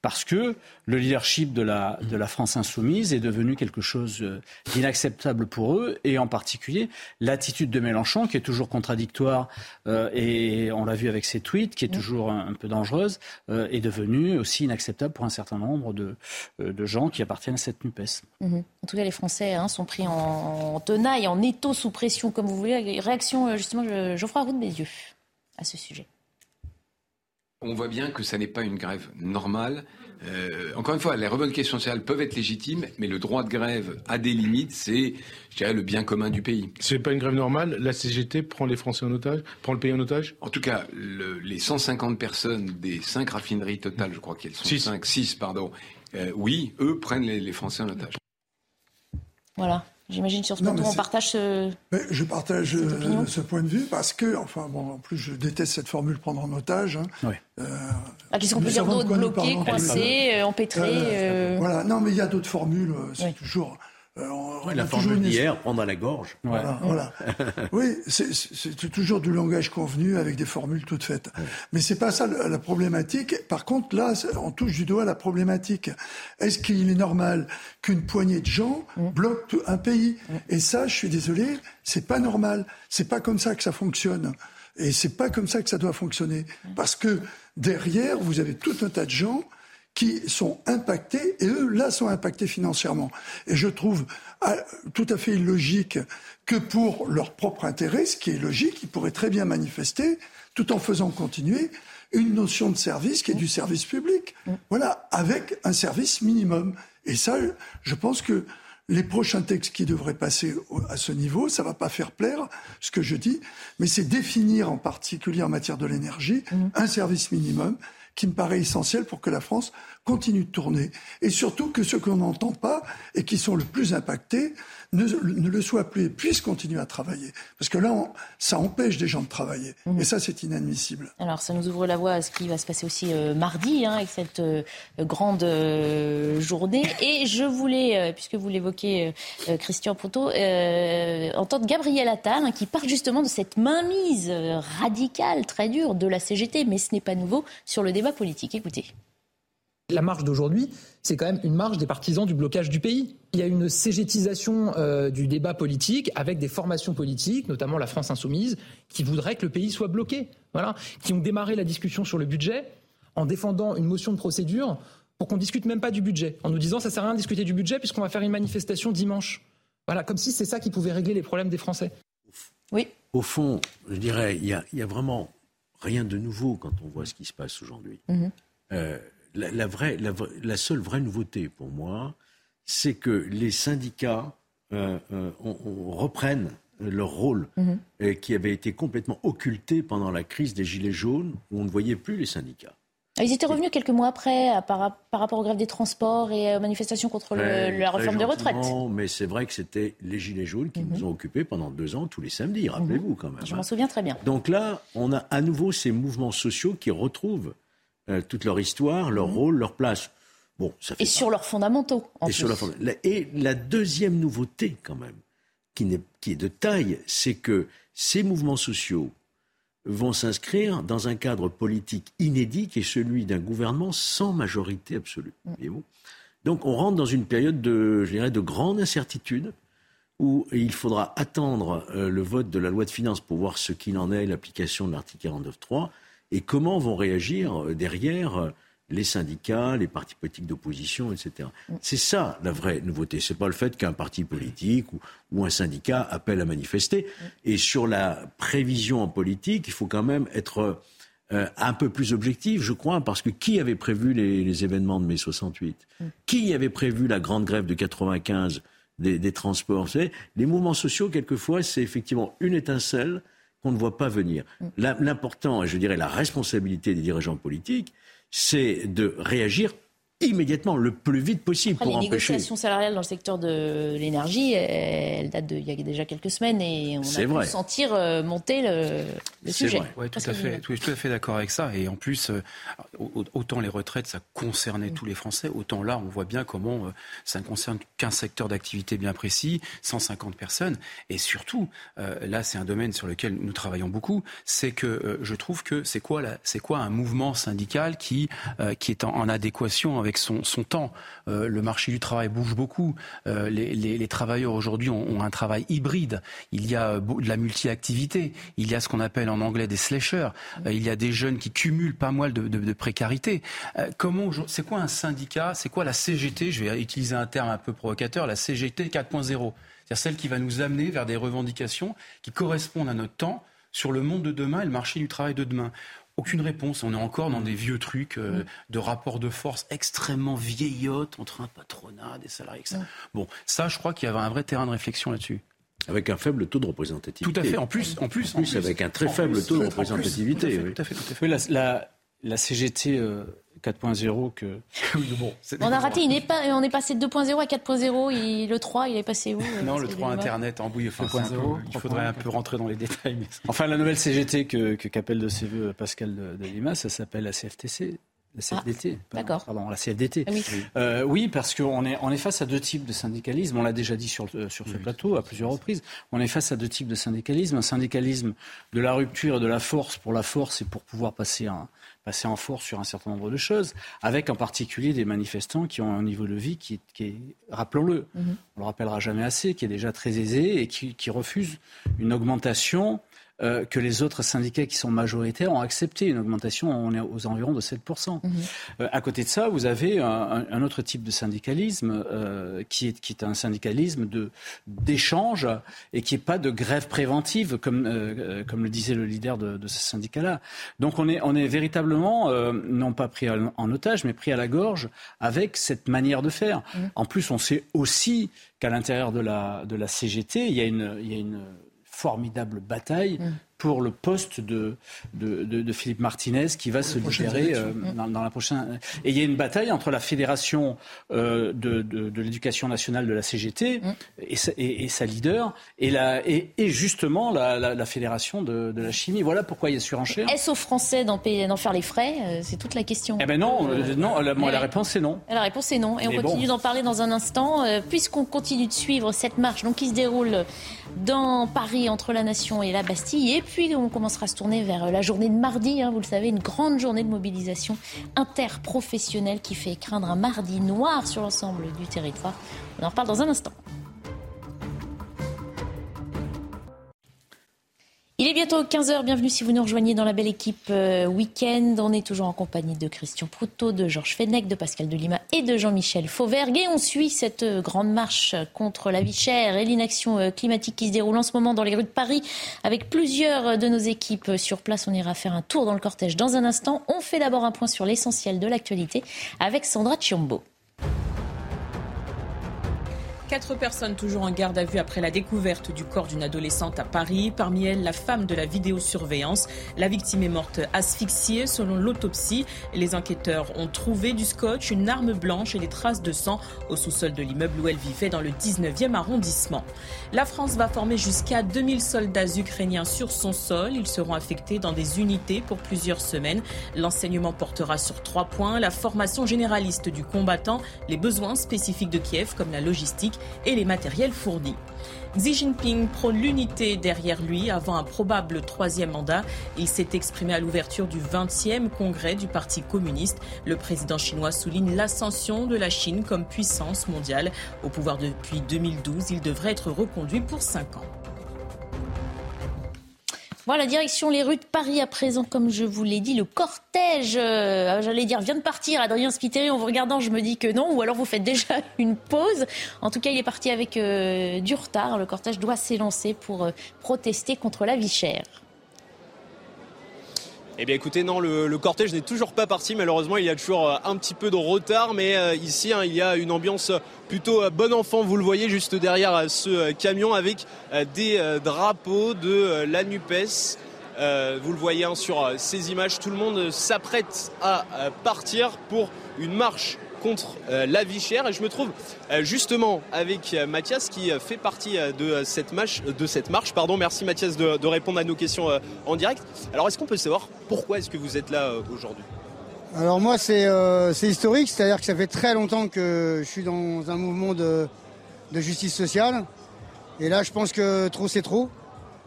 parce que le leadership de la, de la France insoumise est devenu quelque chose euh, d'inacceptable pour eux, et en particulier l'attitude de Mélenchon, qui est toujours contradictoire, euh, et on l'a vu avec ses tweets, qui est toujours un, peu dangereuse, euh, est devenue aussi inacceptable pour un certain nombre de, euh, de gens qui appartiennent à cette NUPES. Mmh. En tout cas, les Français hein, sont pris en, tenaille, en étau sous pression, comme vous voulez. Réaction, justement, Geoffroy Roux de Bézieux à ce sujet. On voit bien que ça n'est pas une grève normale. Euh, encore une fois, les revendications sociales peuvent être légitimes, mais le droit de grève a des limites. C'est, je dirais, le bien commun du pays. C'est pas une grève normale. La CGT prend les Français en otage, prend le pays en otage? En tout cas, le, les 150 personnes des 5 raffineries totales, je crois qu'elles sont 5, 6, pardon. Euh, oui, eux prennent les, les Français en otage. Voilà. J'imagine sur ce point, on partage ce. Mais je partage euh, ce point de vue parce que, enfin, bon, en plus, je déteste cette formule prendre en otage. Hein. Oui. Euh, ah, Qu'est-ce qu'on peut dire d'autre Bloqué, coincé, euh, empêtré euh... Voilà, non, mais il y a d'autres formules, c'est oui. toujours. Euh, on, la formule d'hier, prendre à la gorge. Voilà, voilà. oui, c'est toujours du langage convenu avec des formules toutes faites. Ouais. Mais c'est pas ça la, la, problématique. Par contre, là, on touche du doigt la problématique. Est-ce qu'il est normal qu'une poignée de gens mmh. bloque un pays? Mmh. Et ça, je suis désolé, c'est pas normal. C'est pas comme ça que ça fonctionne. Et c'est pas comme ça que ça doit fonctionner. Parce que derrière, vous avez tout un tas de gens qui sont impactés, et eux, là, sont impactés financièrement. Et je trouve ah, tout à fait illogique que pour leur propre intérêt, ce qui est logique, ils pourraient très bien manifester, tout en faisant continuer une notion de service qui est du service public. Voilà, avec un service minimum. Et ça, je pense que les prochains textes qui devraient passer à ce niveau, ça va pas faire plaire ce que je dis, mais c'est définir en particulier en matière de l'énergie mmh. un service minimum qui me paraît essentiel pour que la France continue de tourner. Et surtout que ceux qu'on n'entend pas et qui sont le plus impactés ne, ne, le soient plus et puissent continuer à travailler. Parce que là, on, ça empêche des gens de travailler. Mmh. Et ça, c'est inadmissible. Alors, ça nous ouvre la voie à ce qui va se passer aussi euh, mardi, hein, avec cette euh, grande euh, journée. Et je voulais, puisque vous l'évoquez, Christian Ponto, entendre Gabriel Attal, hein, qui parle justement de cette mainmise radicale, très dure de la CGT, mais ce n'est pas nouveau, sur le débat politique. Écoutez. La marche d'aujourd'hui, c'est quand même une marche des partisans du blocage du pays. Il y a une cégétisation euh, du débat politique avec des formations politiques, notamment la France insoumise, qui voudraient que le pays soit bloqué. Voilà, qui ont démarré la discussion sur le budget en défendant une motion de procédure pour qu'on discute même pas du budget, en nous disant ça sert à rien de discuter du budget puisqu'on va faire une manifestation dimanche. Voilà, comme si c'est ça qui pouvait régler les problèmes des Français. Oui. Au fond, je dirais, il y a, y a, vraiment rien de nouveau quand on voit ce qui se passe aujourd'hui. -hmm. euh, la, la, vraie, la, la, seule vraie nouveauté pour moi, c'est que les syndicats euh, euh, on, on reprennent leur rôle -hmm. euh, qui avait été complètement occulté pendant la crise des Gilets jaunes, où on ne voyait plus les syndicats. Ils étaient revenus quelques mois après par, par rapport aux grèves des transports et aux manifestations contre le, la réforme des retraites. Mais c'est vrai que c'était les Gilets jaunes qui mm -hmm. nous ont occupés pendant deux ans tous les samedis, rappelez-vous quand même. Je m'en souviens très bien. Donc là, on a à nouveau ces mouvements sociaux qui retrouvent euh, toute leur histoire, leur mmh. rôle, leur place. Bon, ça fait et sur leurs fondamentaux. En et, plus. Sur leur fond... et la deuxième nouveauté, quand même, qui, est, qui est de taille, c'est que ces mouvements sociaux vont s'inscrire dans un cadre politique inédit qui est celui d'un gouvernement sans majorité absolue. Mmh. Donc on rentre dans une période de, je dirais, de grande incertitude où il faudra attendre euh, le vote de la loi de finances pour voir ce qu'il en est, l'application de l'article 49.3 et comment vont réagir euh, derrière euh, les syndicats, les partis politiques d'opposition, etc. C'est ça la vraie nouveauté. C'est pas le fait qu'un parti politique ou, ou, un syndicat appelle à manifester. Et sur la prévision en politique, il faut quand même être euh, un peu plus objectif, je crois, parce que qui avait prévu les, les événements de mai 68 Qui avait prévu la grande grève de 95 des, transports? Vous savez, les mouvements sociaux, quelquefois, c'est effectivement une étincelle qu'on ne voit pas venir. Mm. L'important, et je dirais la responsabilité des dirigeants politiques, c'est de réagir immédiatement, le plus vite possible pour les empêcher. Les négociations salariales dans le secteur de l'énergie, elles datent d'il y a déjà quelques semaines et on a pu sentir euh, monter le, le sujet. Oui, tout, à fait, tout, tout à fait d'accord avec ça. Et en plus, euh, autant les retraites, ça concernait tous les Français, autant là, on voit bien comment euh, ça ne concerne qu'un secteur d'activité bien précis, 150 personnes. Et surtout, là, c'est un domaine sur lequel nous travaillons beaucoup, c'est que je trouve que c'est quoi, c'est quoi un mouvement syndical qui, qui est en, en adéquation avec son, temps. Euh, le marché du travail bouge beaucoup. Euh, les, travailleurs aujourd'hui ont, un travail hybride. Il y a euh, de la multi-activité. Il y a ce qu'on appelle en anglais des slashers. il y a des jeunes qui cumulent pas mal de, précarité. comment c'est quoi un syndicat? C'est quoi la CGT Je vais utiliser un terme un peu provocateur. La CGT 4.0. C'est-à-dire celle qui va nous amener vers des revendications qui correspondent à notre temps sur le monde de demain et le marché du travail de demain. Aucune réponse. On est encore dans des vieux trucs euh, de rapports de force extrêmement vieillottes entre un patronat, des salariés, etc. Bon, ça, je crois qu'il y avait un vrai terrain de réflexion là-dessus. Avec un faible taux de représentativité. Tout à fait. En plus, en plus, en plus, avec un très faible taux de représentativité. Tout à fait. Tout à fait, la, la, CGT. 4.0 que. bon, on a raté, il pas, on est passé de 2.0 à 4.0, le 3, il est passé où Non, le 3 Internet en bouille, enfin, il faudrait un peu rentrer dans les détails. Enfin, la nouvelle CGT que, qu'appelle de ses voeux Pascal de, Lima, ça s'appelle la CFTC. La CFDT. Ah, d'accord. Pardon, la CFDT. Ah oui. Euh, oui, parce qu'on est, on est face à deux types de syndicalisme. On l'a déjà dit sur, sur ce plateau à plusieurs reprises. On est face à deux types de syndicalisme. Un syndicalisme de la rupture et de la force pour la force et pour pouvoir passer un, passer en force sur un certain nombre de choses, avec en particulier des manifestants qui ont un niveau de vie qui, est, rappelons-le, mhm. on le rappellera jamais assez, qui est déjà très aisé et qui, qui refuse une augmentation euh, que les autres syndicats qui sont majoritaires ont accepté une augmentation, on est aux environs de 7%. Mhm. Euh, à côté de ça, vous avez un, autre type de syndicalisme euh, qui, est, qui est un syndicalisme de, d'échange et qui n'est pas de grève préventive, comme, comme le disait le leader de, de ce syndicat-là. Donc on est, on est véritablement, non pas pris en otage, mais pris à la gorge avec cette manière de faire. Mhm. En plus, on sait aussi qu'à l'intérieur de la, de la CGT, il y a une, il y a une formidable bataille. Mm pour le poste de, de, de, Philippe Martinez qui va se libérer euh, dans, la prochaine. Et il y a une bataille entre la fédération euh, de, de l'éducation nationale de la CGT mm. et, sa, et, sa leader et, la, et, et justement la, la, la fédération de, la chimie. Voilà pourquoi il y a surenchère. Est-ce aux Français d'en faire les frais? Euh, C'est toute la question. Eh ben non, non la, la réponse est non. La réponse est non. Et on continue d'en parler dans un instant, puisqu'on continue de suivre cette marche donc, qui se déroule dans Paris entre la Nation et la Bastille. Et puis on commencera à se tourner vers la journée de mardi, hein, vous le savez, une grande journée de mobilisation interprofessionnelle qui fait craindre un mardi noir sur l'ensemble du territoire. On en reparle dans un instant. Il est bientôt 15h, bienvenue si vous nous rejoignez dans la belle équipe euh, week-end. On est toujours en compagnie de Christian Proutot, de Georges Fenech, de Pascal Delima et de Jean-Michel Fauvergue. Et on suit cette euh, grande marche contre la vie chère et l'inaction euh, climatique qui se déroule en ce moment dans les rues de Paris avec plusieurs de nos équipes sur place. On ira faire un tour dans le cortège dans un instant. On fait d'abord un point sur l'essentiel de l'actualité avec Sandra Chiombo. Quatre personnes toujours en garde à vue après la découverte du corps d'une adolescente à Paris. Parmi elles, la femme de la vidéosurveillance. La victime est morte asphyxiée selon l'autopsie. Les enquêteurs ont trouvé du scotch, une arme blanche et des traces de sang au sous-sol de l'immeuble où elle vivait dans le 19e arrondissement. La France va former jusqu'à 2000 soldats ukrainiens sur son sol. Ils seront affectés dans des unités pour plusieurs semaines. L'enseignement portera sur trois points. La formation généraliste du combattant, les besoins spécifiques de Kiev comme la logistique et les matériels fournis. Xi Jinping prône l'unité derrière lui avant un probable troisième mandat. Il s'est exprimé à l'ouverture du 20e congrès du Parti communiste. Le président chinois souligne l'ascension de la Chine comme puissance mondiale. Au pouvoir depuis 2012, il devrait être reconduit pour cinq ans. Voilà, direction les rues de Paris à présent, comme je vous l'ai dit, le cortège, euh, j'allais dire, vient de partir. Adrien Spiteri, en vous regardant, je me dis que non, ou alors vous faites déjà une pause. En tout cas, il est parti avec euh, du retard. Le cortège doit s'élancer pour euh, protester contre la vie chère. Eh bien écoutez, non, le, cortège n'est toujours pas parti. Malheureusement, il y a toujours euh, un petit peu de retard. Mais euh, ici, hein, il y a une ambiance plutôt euh, bon enfant. Vous le voyez juste derrière ce camion avec des drapeaux de la NUPES. vous le voyez hein, sur ces images. Tout le monde s'apprête à partir pour une marche contre euh, la vie chère. Et je me trouve euh, justement avec euh, Mathias qui fait partie de cette marche. De cette marche pardon. Merci Mathias de, répondre à nos questions en direct. Alors est-ce qu'on peut savoir pourquoi est-ce que vous êtes là aujourd'hui? Alors moi c'est historique, c'est-à-dire que ça fait très longtemps que je suis dans un mouvement de, justice sociale. Et là je pense que trop c'est trop.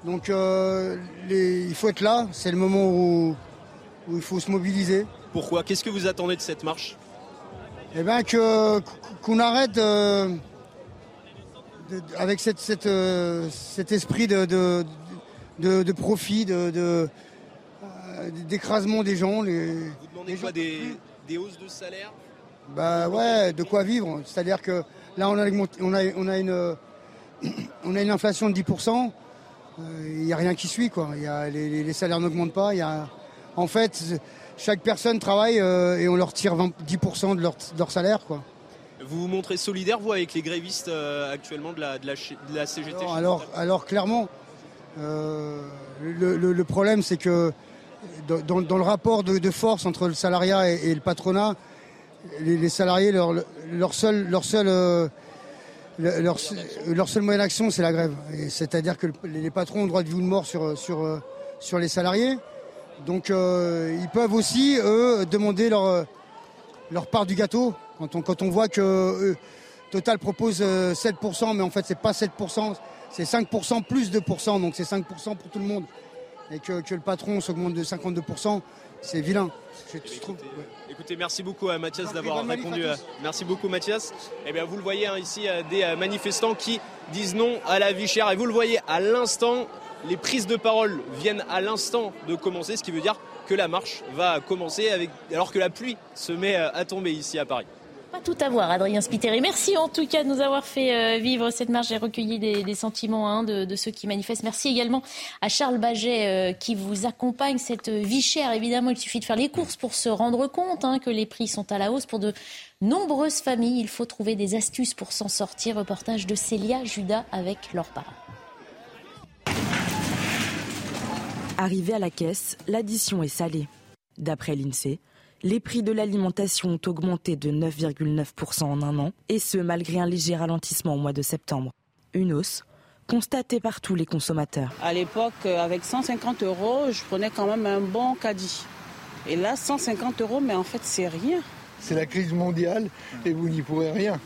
Donc il faut être là, c'est le moment où, où il faut se mobiliser. Pourquoi? Qu'est-ce que vous attendez de cette marche? Eh bien, que, qu'on arrête euh, avec cette, euh, cet esprit de, de, de, profit, de, euh, d'écrasement des gens. Les, Vous demandez quoi des, des, hausses de salaire Bah ouais, de quoi vivre. C'est-à-dire que là, on a, on a, on a, une, on a une inflation de 10%. Il n'y a rien qui suit, quoi. Y a, les, les salaires n'augmentent pas. Y a, en fait, chaque personne travaille euh, et on leur tire 10% de leur, salaire. Quoi. Vous vous montrez solidaire, vous, avec les grévistes euh, actuellement de la, de la, CGT alors, alors, clairement, euh, le, problème, c'est que dans, le rapport de, force entre le salariat et, le patronat, les, salariés, leur, leur seul, leur seul, leur, leur seul moyen d'action, c'est la grève. C'est-à-dire que les patrons ont droit de vie ou de mort sur, sur, sur les salariés. Donc euh, ils peuvent aussi, eux, demander leur, leur part du gâteau. Quand on, quand on voit que euh, Total propose 7%, euh, mais en fait c'est pas 7%, c'est 5% plus 2%, donc c'est 5% pour tout le monde. Et que, le patron s'augmente de 52%, c'est vilain. écoutez, merci beaucoup à Mathias d'avoir répondu. merci beaucoup Mathias. Eh bien, vous le voyez hein, ici, des manifestants qui disent non à la vie chère. Et vous le voyez à l'instant, les prises de parole viennent à l'instant de commencer, ce qui veut dire que la marche va commencer alors que la pluie se met à tomber ici à Paris. Pas tout à voir, Adrien Spiteri. Merci en tout cas de nous avoir fait euh, vivre cette marche. J'ai recueilli des, sentiments hein, de, ceux qui manifestent. Merci également à Charles Baget euh, qui vous accompagne. Cette vie chère, évidemment, il suffit de faire les courses pour se rendre compte hein, que les prix sont à la hausse pour de nombreuses familles. Il faut trouver des astuces pour s'en sortir. Reportage de Célia Judas avec leurs parents. Arrivé à la caisse, l'addition est salée. D'après l'INSEE, les prix de l'alimentation ont augmenté de 9,9% en un an, et ce malgré un léger ralentissement au mois de septembre. Une hausse constatée par tous les consommateurs. À l'époque, avec 150 euros, je prenais quand même un bon caddie. Et là, 150 euros, mais en fait, c'est rien. C'est la crise mondiale et vous n'y pourrez rien.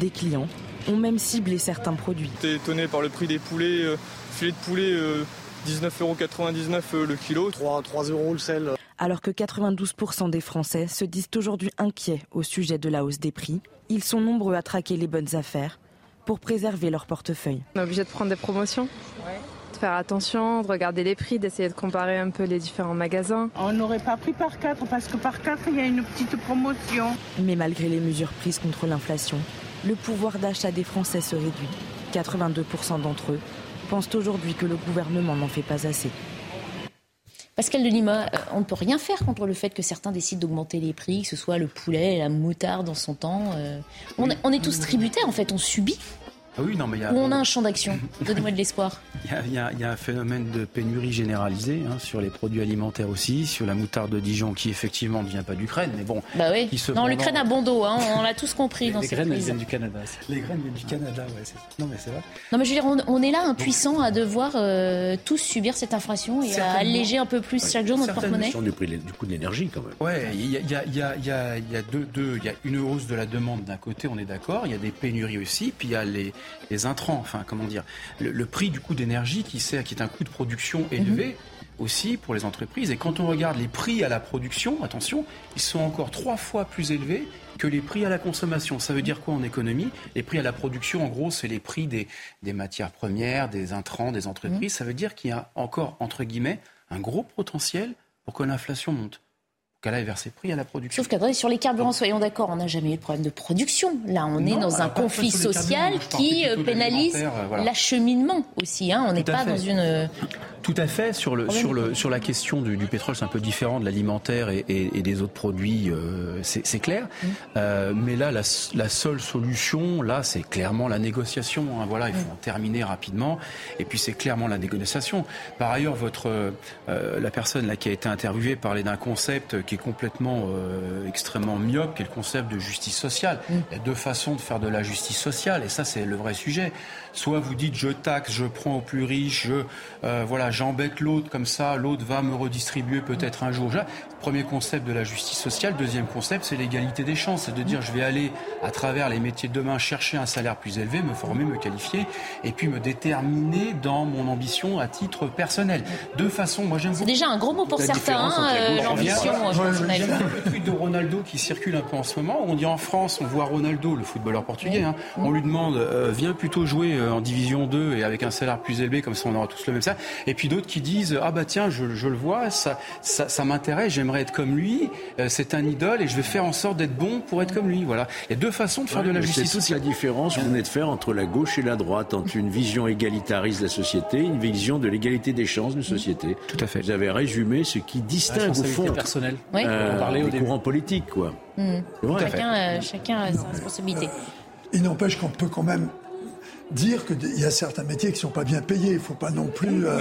Des clients ont même ciblé certains produits. J'étais étonné par le prix des poulets, euh, filet de poulet. Euh, 19,99€ euh, le kilo. 3, 3 euros le sel. Alors que 92% des Français se disent aujourd'hui inquiets au sujet de la hausse des prix, ils sont nombreux à traquer les bonnes affaires pour préserver leur portefeuille. On est obligé de prendre des promotions de faire attention, de regarder les prix, d'essayer de comparer un peu les différents magasins. On n'aurait pas pris par quatre parce que par quatre, il y a une petite promotion. Mais malgré les mesures prises contre l'inflation, le pouvoir d'achat des Français se réduit. 82% d'entre eux pensent aujourd'hui que le gouvernement n'en fait pas assez. Pascal Delima, euh, on ne peut rien faire contre le fait que certains décident d'augmenter les prix, que ce soit le poulet, la moutarde en son temps. Euh. on, est tous tributaires, en fait, on subit ah oui, non, mais y a, Où on a un champ d'action Donnez-moi de l'espoir. Il y, a, un phénomène de pénurie généralisée hein, sur les produits alimentaires aussi, sur la moutarde de Dijon qui effectivement ne vient pas d'Ukraine, mais bon. Bah oui. non, l'Ukraine a bon dos, hein, on, l'a tous compris dans les cette graines crise. viennent du Canada. Les graines viennent du Canada, ouais. Non, mais c'est vrai. Non, mais je veux dire, on, est là impuissant à devoir euh, tous subir cette inflation et à alléger un peu plus chaque jour notre porte-monnaie. du prix du coût de l'énergie quand même. Ouais, il y a, y, a, y, a, y, a, y a deux, deux, il y a une hausse de la demande d'un côté, on est d'accord. Il y a des pénuries aussi, puis il y a les, les intrants enfin, comment dire, le, prix du coût d'énergie qui, qui est un coût de production élevé. Mhm. aussi pour les entreprises. Et quand on regarde les prix à la production, attention, ils sont encore trois fois plus élevés que les prix à la consommation. Ça veut dire quoi en économie? Les prix à la production, en gros, c'est les prix des, des, matières premières, des intrants, des entreprises. Mhm. Ça veut dire qu'il y a encore, entre guillemets, un gros potentiel pour que l'inflation monte qu'elle aille verser prix à la production. Sauf qu'attendez, sur les carburants, soyons d'accord, on n'a jamais eu de problème de production. Là, on est dans un conflit social qui euh, pénalise euh, l'acheminement aussi. Hein. On n'est pas dans une. Euh, Tout à fait. Sur, le, sur, le, sur la question du, du pétrole, c'est un peu différent de l'alimentaire et, et, et, des autres produits, euh, c'est clair. Mm. Euh, mais là, la, la, seule solution, là, c'est clairement la négociation. Hein. Voilà, il faut mm. en terminer rapidement. Et puis, c'est clairement la négociation. Par ailleurs, votre, euh, la personne là qui a été interviewée parlait d'un concept qui est complètement euh, extrêmement myope, qui est le concept de justice sociale. Mm. Il y a deux façons de faire de la justice sociale, et ça, c'est le vrai sujet. Soit vous dites je taxe, je prends aux plus riches, je euh, voilà, j'embête l'autre comme ça, l'autre va me redistribuer peut-être un jour. Premier concept de la justice sociale. Deuxième concept, c'est l'égalité des chances. C'est de dire je vais aller à travers les métiers de demain chercher un salaire plus élevé, me former, me qualifier et puis me déterminer dans mon ambition à titre personnel. De façon, moi j'aime C'est déjà un gros mot pour certains, euh, l'ambition personnelle. Le tweet de Ronaldo qui circule un peu en ce moment. On dit en France, on voit Ronaldo, le footballeur portugais. Hein, on lui demande euh, viens plutôt jouer en division 2 et avec un salaire plus élevé, comme ça on aura tous le même salaire. Et puis d'autres qui disent ah bah tiens, je, je le vois, ça, ça, ça m'intéresse, j'aimerais être comme lui, euh, c'est un idole et je vais faire en sorte d'être bon pour être comme lui. Voilà. Il y a deux façons de faire ouais, de la justice sociale. C'est la différence que vous venez de faire entre la gauche et la droite, entre une vision égalitariste de la société, une vision de l'égalité des chances de société. Tout à fait. Vous avez résumé ce qui distingue au fond personnel. Oui. Euh, parler les courants politiques, quoi. Mmh. Chacun, euh, chacun a sa responsabilité. Il n'empêche qu'on peut quand même dire qu'il y a certains métiers qui ne sont pas bien payés. Il ne faut pas non plus. Euh,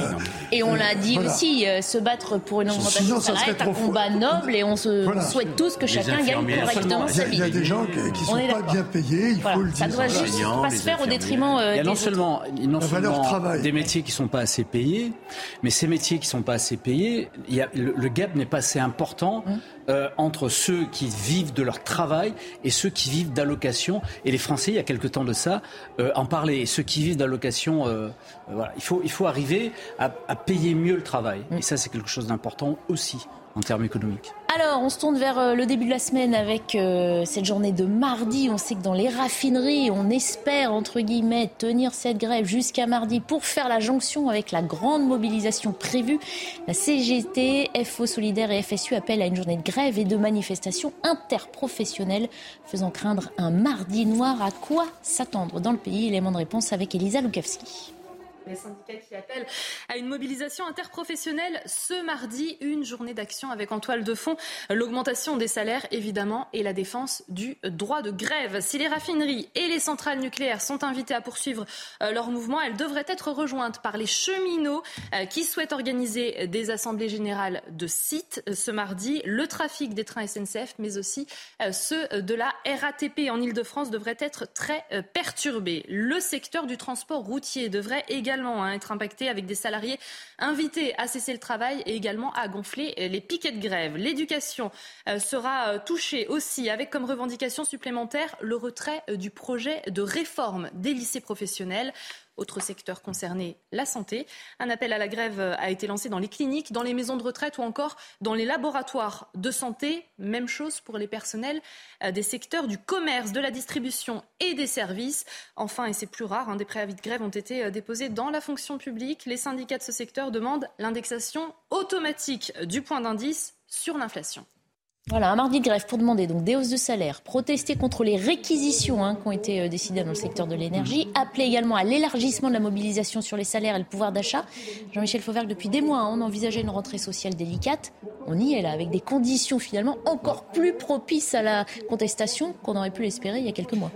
et on l'a dit voilà. aussi, euh, se battre pour une augmentation salariale est un combat noble et on se voilà. souhaite tous que chacun gagne correctement sa vie. Il y a des gens qui ne sont pas bien payés, il voilà. faut le dire. Ça doit juste pas se faire au détriment euh, Il y a non des seulement, non seulement des métiers qui ne sont pas assez payés, mais ces métiers qui ne sont pas assez payés, il y a, le, le gap n'est pas assez important. Hum. Euh, entre ceux qui vivent de leur travail et ceux qui vivent d'allocations. Et les Français, il y a quelque temps de ça, euh, en parlaient. Et ceux qui vivent d'allocations, euh, voilà. il, faut, il faut arriver à, à payer mieux le travail. Et ça, c'est quelque chose d'important aussi en termes économiques. Alors, on se tourne vers le début de la semaine avec euh, cette journée de mardi. On sait que dans les raffineries, on espère, entre guillemets, tenir cette grève jusqu'à mardi pour faire la jonction avec la grande mobilisation prévue. La CGT, FO Solidaire et FSU appellent à une journée de grève et de manifestation interprofessionnelle, faisant craindre un mardi noir. À quoi s'attendre dans le pays? Élément de réponse avec Elisa Lukavski. Les syndicats qui appellent à une mobilisation interprofessionnelle ce mardi, une journée d'action avec en toile de fond l'augmentation des salaires évidemment et la défense du droit de grève. Si les raffineries et les centrales nucléaires sont invitées à poursuivre leur mouvement, elles devraient être rejointes par les cheminots qui souhaitent organiser des assemblées générales de sites ce mardi. Le trafic des trains SNCF mais aussi ceux de la RATP en Ile-de-France devraient être très perturbés. Le secteur du transport routier devrait également également hein, être impacté avec des salariés invités à cesser le travail et également à gonfler les piquets de grève. L'éducation euh, sera touchée aussi avec comme revendication supplémentaire le retrait du projet de réforme des lycées professionnels. Autre secteur concerné, la santé. Un appel à la grève a été lancé dans les cliniques, dans les maisons de retraite ou encore dans les laboratoires de santé. Même chose pour les personnels des secteurs du commerce, de la distribution et des services. Enfin, et c'est plus rare, hein, des préavis de grève ont été déposés dans la fonction publique. Les syndicats de ce secteur demandent l'indexation automatique du point d'indice sur l'inflation. Voilà, un mardi de grève pour demander donc des hausses de salaire, protester contre les réquisitions hein, qui ont été euh, décidées dans le secteur de l'énergie, appeler également à l'élargissement de la mobilisation sur les salaires et le pouvoir d'achat. Jean-Michel Fauvergue, depuis des mois, hein, on envisageait une rentrée sociale délicate. On y est là, avec des conditions finalement encore plus propices à la contestation qu'on aurait pu l'espérer il y a quelques mois.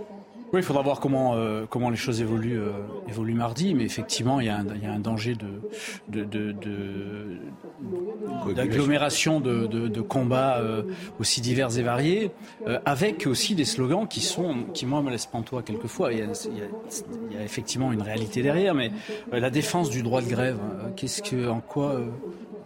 Oui, il faudra voir comment, euh, comment les choses évoluent, euh, évoluent mardi, mais effectivement, il y a un, il y a un danger de, de, de, de d'agglomération de, de, combats euh, aussi divers et variés, euh, avec aussi des slogans qui sont, qui moi me laissent pantois quelquefois. Il y, a, il, y a, il y a effectivement une réalité derrière, mais euh, la défense du droit de grève, euh, qu'est-ce que, en quoi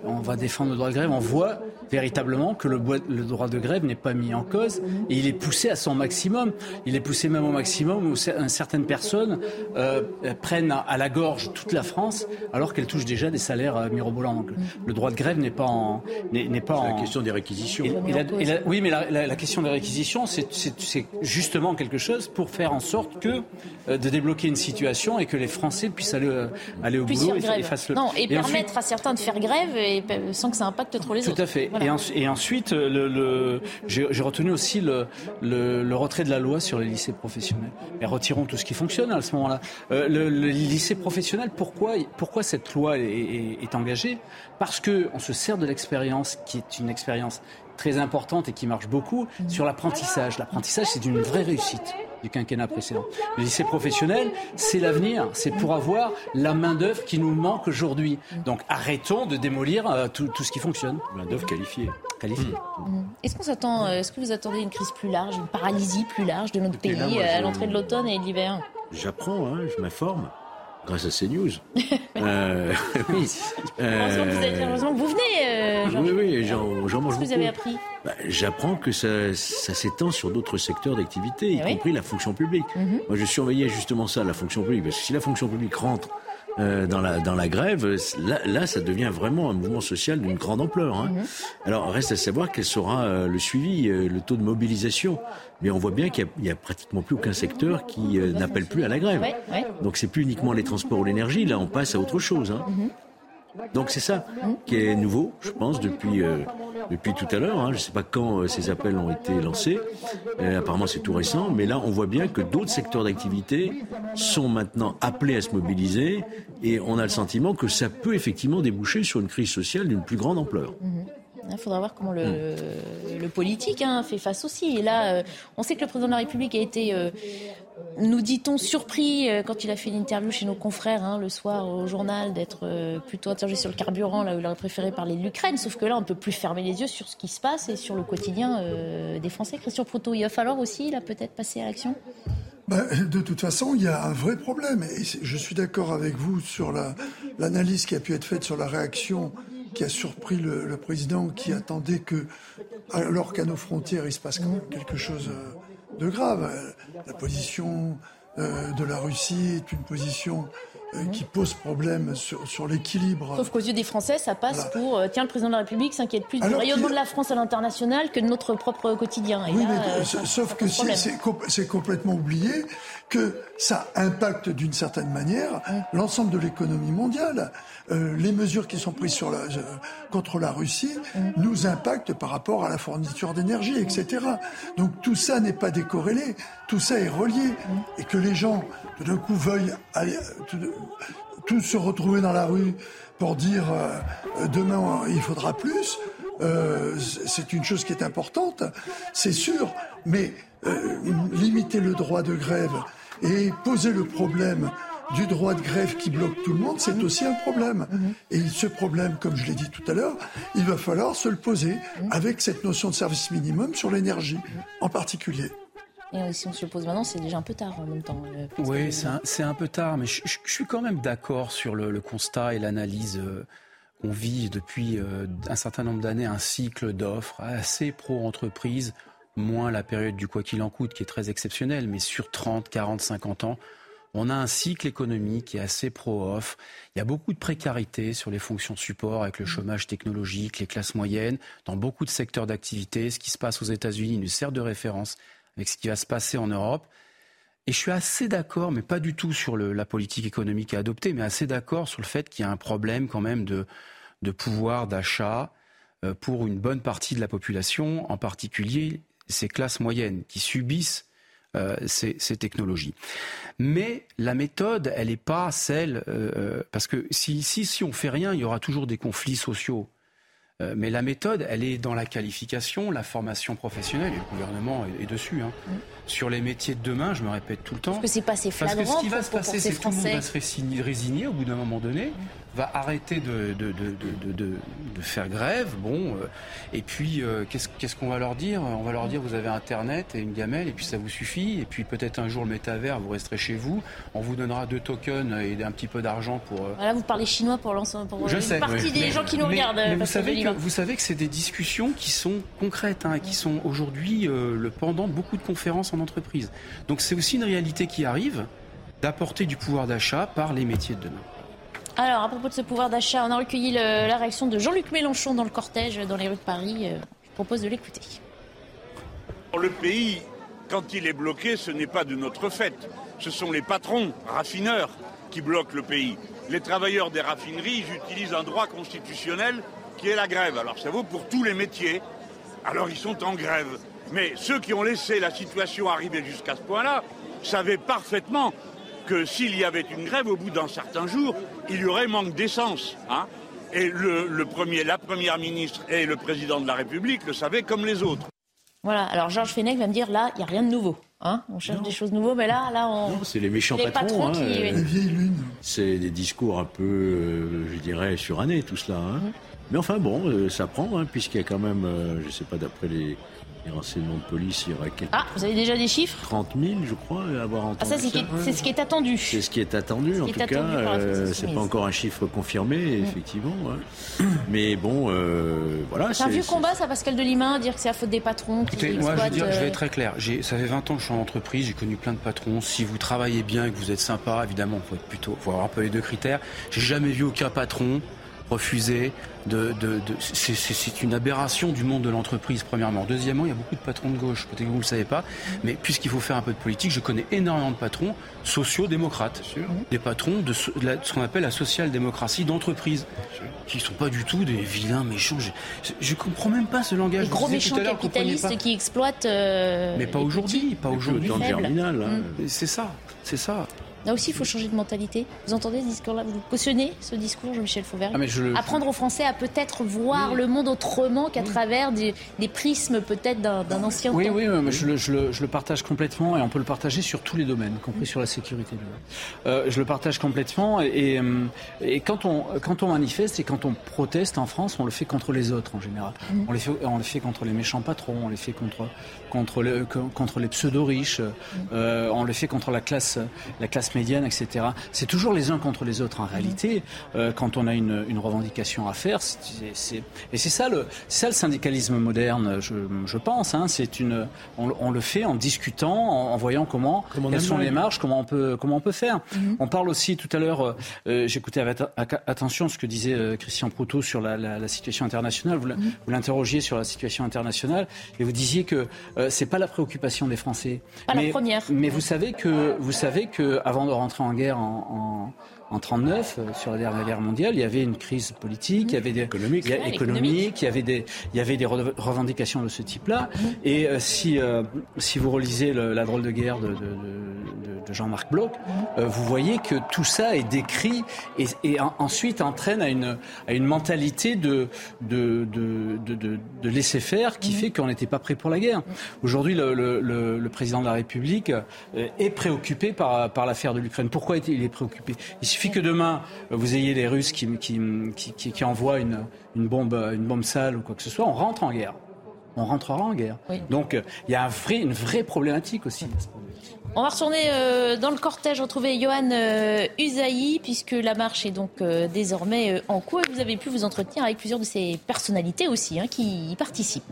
on va défendre le droit de grève On voit véritablement que le, le droit de grève n'est pas mis en cause et il est poussé à son maximum. Il est poussé même au maximum où certaines personnes euh, prennent à la gorge toute la France alors qu'elles touchent déjà des salaires euh, mirobolants. Donc, le droit de grève n'est pas en n'est pas en la question des réquisitions. Et, et la, et la, oui, mais la, la, question des réquisitions, c'est justement quelque chose pour faire en sorte que euh, de débloquer une situation et que les Français puissent aller euh, aller au boulot et, et fassent le non et, et permettre ensuite, à certains de faire grève et, sans que ça impacte trop les tout autres. Tout à fait. Voilà. Et, ensuite, le, j'ai retenu aussi le, le, retrait de la loi sur les lycées professionnels. Et retirons tout ce qui fonctionne à ce moment-là. Euh, le, lycée professionnel, pourquoi, pourquoi cette loi est, est engagée? Parce qu'on se sert de l'expérience qui est une expérience très importante et qui marche beaucoup sur l'apprentissage. L'apprentissage, c'est une vraie réussite du quinquennat précédent. Le lycée professionnel, c'est l'avenir, c'est pour avoir la main-d'œuvre qui nous manque aujourd'hui. Donc arrêtons de démolir euh, tout, ce qui fonctionne. Main-d'œuvre qualifiée. qualifiée. Mmh. Est-ce qu'on s'attend, euh, est-ce que vous attendez une crise plus large, une paralysie plus large de notre pays euh, à l'entrée de l'automne et de l'hiver? J'apprends, hein, je m'informe grâce à CNews. euh, oui. heureusement, que vous venez. Euh, oui, oui, j'en mange beaucoup. vous avez appris bah, J'apprends que ça, ça s'étend sur d'autres secteurs d'activité, y eh compris la fonction publique. Mhm. Moi, je surveillais justement ça, la fonction publique, parce que si la fonction publique rentre euh, dans, la, dans la grève, là, là, ça devient vraiment un mouvement social d'une grande ampleur. Hein. Mhm. Alors, reste à savoir quel sera euh, le suivi, euh, le taux de mobilisation. Mais on voit bien qu'il n'y a, pratiquement plus aucun secteur qui n'appelle plus à la grève. Donc, c'est plus uniquement les transports ou l'énergie. Là, on passe à autre chose. Hein. Mhm. Donc c'est ça qui est nouveau, je pense, depuis euh, depuis tout à l'heure. Hein. Je ne sais pas quand euh, ces appels ont été lancés. Euh, apparemment, c'est tout récent. Mais là, on voit bien que d'autres secteurs d'activité sont maintenant appelés à se mobiliser, et on a le sentiment que ça peut effectivement déboucher sur une crise sociale d'une plus grande ampleur. Mhm. Il faudra voir comment le, le politique hein, fait face aussi. Et là, on sait que le président de la République a été nous dit-on surpris euh, quand il a fait une interview chez nos confrères hein, le soir au journal d'être euh, plutôt interrogé sur le carburant là où il aurait préféré parler de l'Ukraine. Sauf que là on peut plus fermer les yeux sur ce qui se passe et sur le quotidien euh, des Français. Christian Proto il va falloir aussi là peut-être passer à l'action? Bah, de toute façon, il y a un vrai problème. Et je suis d'accord avec vous sur l'analyse qui a pu être faite sur la réaction qui a surpris le, président qui attendait que, alors qu'à nos frontières, il se passe quelque chose de grave. La position euh, de la Russie est une position euh, qui pose problème sur, sur l'équilibre. Sauf qu'aux yeux des Français, ça passe pour euh, tiens, le président de la République s'inquiète plus du rayonnement de la France à l'international que de notre propre quotidien. oui, mais, sauf que si, c'est complètement oublié que ça impacte d'une certaine manière l'ensemble de l'économie mondiale. Euh, les mesures qui sont prises sur la, euh, contre la Russie nous impactent par rapport à la fourniture d'énergie, etc. Donc tout ça n'est pas décorrélé, tout ça est relié. Et que les gens, tout d'un coup, veuillent aller, tous se retrouver dans la rue pour dire euh, demain il faudra plus, c'est une chose qui est importante, c'est sûr, mais limiter le droit de grève et poser le problème du droit de grève qui bloque tout le monde, c'est aussi un problème. Et ce problème, comme je l'ai dit tout à l'heure, il va falloir se le poser avec cette notion de service minimum sur l'énergie en particulier. Et si on se le pose maintenant, c'est déjà un peu tard en même temps. Euh, oui, c'est un, peu tard, mais je, suis quand même d'accord sur le, constat et l'analyse. Euh, on vit depuis euh, un certain nombre d'années un cycle d'offres assez pro-entreprise, moins la période du quoi qu'il en coûte qui est très exceptionnelle, mais sur 30, 40, 50 ans, on a un cycle économique qui est assez pro-off. Il y a beaucoup de précarité sur les fonctions support avec le mmh. chômage technologique, les classes moyennes, dans beaucoup de secteurs d'activité. Ce qui se passe aux États-Unis nous sert de référence avec ce qui va se passer en Europe. Et je suis assez d'accord, mais pas du tout sur la politique économique à adopter, mais assez d'accord sur le fait qu'il y a un problème quand même de, pouvoir d'achat euh, pour une bonne partie de la population, en particulier ces classes moyennes qui subissent euh, ces, technologies. Mais la méthode, elle n'est pas celle, euh, euh, parce que si, si, si on fait rien, il y aura toujours des conflits sociaux. mais la méthode, elle est dans la qualification, la formation professionnelle, et le gouvernement est, dessus. Hein. Sur les métiers de demain, je me répète tout le temps. Parce que c'est pas assez flagrant Parce que ce qui va se passer, c'est que tout le monde va se résigner au bout d'un moment donné. Va arrêter de, de, de, de faire grève. Bon, euh, et puis euh, qu'est-ce qu'on va leur dire? On va leur dire vous avez Internet et une gamelle et puis ça vous suffit. Et puis peut-être un jour le métavers, vous resterez chez vous. On vous donnera deux tokens et un petit peu d'argent pour. Euh, voilà, vous parlez chinois pour l'ensemble, pour Je une partie des gens qui nous regardent. Mais vous, savez que, vous savez que c'est des discussions qui sont concrètes, hein, qui sont aujourd'hui le pendant de beaucoup de conférences en entreprise. Donc c'est aussi une réalité qui arrive d'apporter du pouvoir d'achat par les métiers de demain. Alors, à propos de ce pouvoir d'achat, on a recueilli la réaction de Jean-Luc Mélenchon dans le cortège dans les rues de Paris. Euh, je propose de l'écouter. Le pays, quand il est bloqué, ce n'est pas de notre fait. Ce sont les patrons, raffineurs, qui bloquent le pays. Les travailleurs des raffineries, j'utilise un droit constitutionnel qui est la grève. Alors ça vaut pour tous les métiers. Alors ils sont en grève. Mais ceux qui ont laissé la situation arriver jusqu'à ce point-là savaient parfaitement que s'il y avait une grève au bout d'un certain jour, il y aurait manque d'essence. Hein et le, premier, la première ministre et le président de la République le savaient comme les autres. Voilà, alors Georges Fenech va me dire là, il n'y a rien de nouveau. Hein on cherche des choses nouvelles, mais là, là, on. Non, c'est les méchants patrons. hein, euh, c'est des discours un peu, euh, je dirais, surannés, tout cela. Hein. Mm. Mais enfin, bon, euh, ça prend, hein, puisqu'il y a quand même, je ne sais pas, d'après les, les renseignements de police, il y aurait quelques... Ah, vous avez déjà des chiffres 30 000, je crois, avoir entendu ah, ça. C'est ce qui est attendu. C'est ce qui est attendu, en tout cas. Euh, c'est pas encore un chiffre confirmé, mm. effectivement. Mais bon, euh, voilà. C'est un vieux combat, ça, Pascal Delimain, dire que c'est la faute des patrons. Écoutez, moi, je, je vais être très clair. Ça fait 20 ans que je suis en entreprise, j'ai connu plein de patrons. Si vous travaillez bien et que vous êtes sympa, évidemment, il faut être plutôt, faut avoir un peu les deux critères. J'ai jamais vu aucun patron refuser de, c'est une aberration du monde de l'entreprise, premièrement. Deuxièmement, il y a beaucoup de patrons de gauche, peut-être que vous ne le savez pas, mais puisqu'il faut faire un peu de politique, je connais énormément de patrons sociaux-démocrates, des patrons de ce, qu'on appelle la social-démocratie d'entreprise, qui ne sont pas du tout des vilains méchants. Je ne comprends même pas ce langage. Les gros méchants capitalistes qui exploitent. Euh, mais pas aujourd'hui, pas aujourd'hui. Hein. Mm. C'est ça, c'est ça. Là aussi, il faut changer de mentalité. Vous entendez ce discours-là? Vous cautionnez ce discours, Jean-Michel Fauvert? Ah, Apprendre aux Français à peut-être voir le monde autrement qu'à travers des, prismes peut-être d'un ancien oui, temps. Oui, oui, je, je, le, je, le, partage complètement et on peut le partager sur tous les domaines, y compris sur la sécurité. Euh, je le partage complètement et, euh, et, quand, on, quand on manifeste et quand on proteste en France, on le fait contre les autres en général. Mm. On, le fait, on le fait contre les méchants patrons, on le fait contre, contre, le, contre les pseudo-riches, mm. euh, on le fait contre la classe, la classe médiane, etc. C'est toujours les uns contre les autres en réalité. Euh, quand on a une, une revendication à faire, et c'est ça le, ça le syndicalisme moderne, je, je pense. Hein, c'est une, on, on, le fait en discutant, en, voyant comment, quelles sont les marges, comment on peut, comment on peut faire. Mhm. On parle aussi tout à l'heure. Euh, euh, j'écoutais avec attention ce que disait Christian Proutot sur la, la, la situation internationale. Vous, vous, l'interrogiez sur la situation internationale et vous disiez que c'est pas la préoccupation des Français. Pas mais, la première. Mais vous savez que vous savez que avant de rentrer en guerre en, en 39, euh, sur la dernière guerre mondiale, il y avait une crise politique, il y avait des économiques, il y, économique, il y avait des, il y avait des revendications de ce type-là. Et euh, si euh, si vous relisez la drôle de guerre de, de, de, de Jean-Marc Bloch, vous voyez que tout ça est décrit et, et ensuite entraîne à une à une mentalité de de de, de, laisser faire qui fait qu'on n'était pas prêt pour la guerre. Aujourd'hui, le, le, le, président de la République est préoccupé par par l'affaire de l'Ukraine. Pourquoi il est préoccupé? Il suffit que demain, vous ayez les Russes qui, qui, qui, qui envoient une, une, bombe, une bombe sale ou quoi que ce soit, on rentre en guerre. On rentrera en guerre. Donc il y a un vrai, une vraie problématique aussi. On va retourner euh, dans le cortège, retrouver Johan euh, Usaï, puisque la marche est donc euh, désormais en cours et vous avez pu vous entretenir avec plusieurs de ces personnalités aussi hein, qui y participent.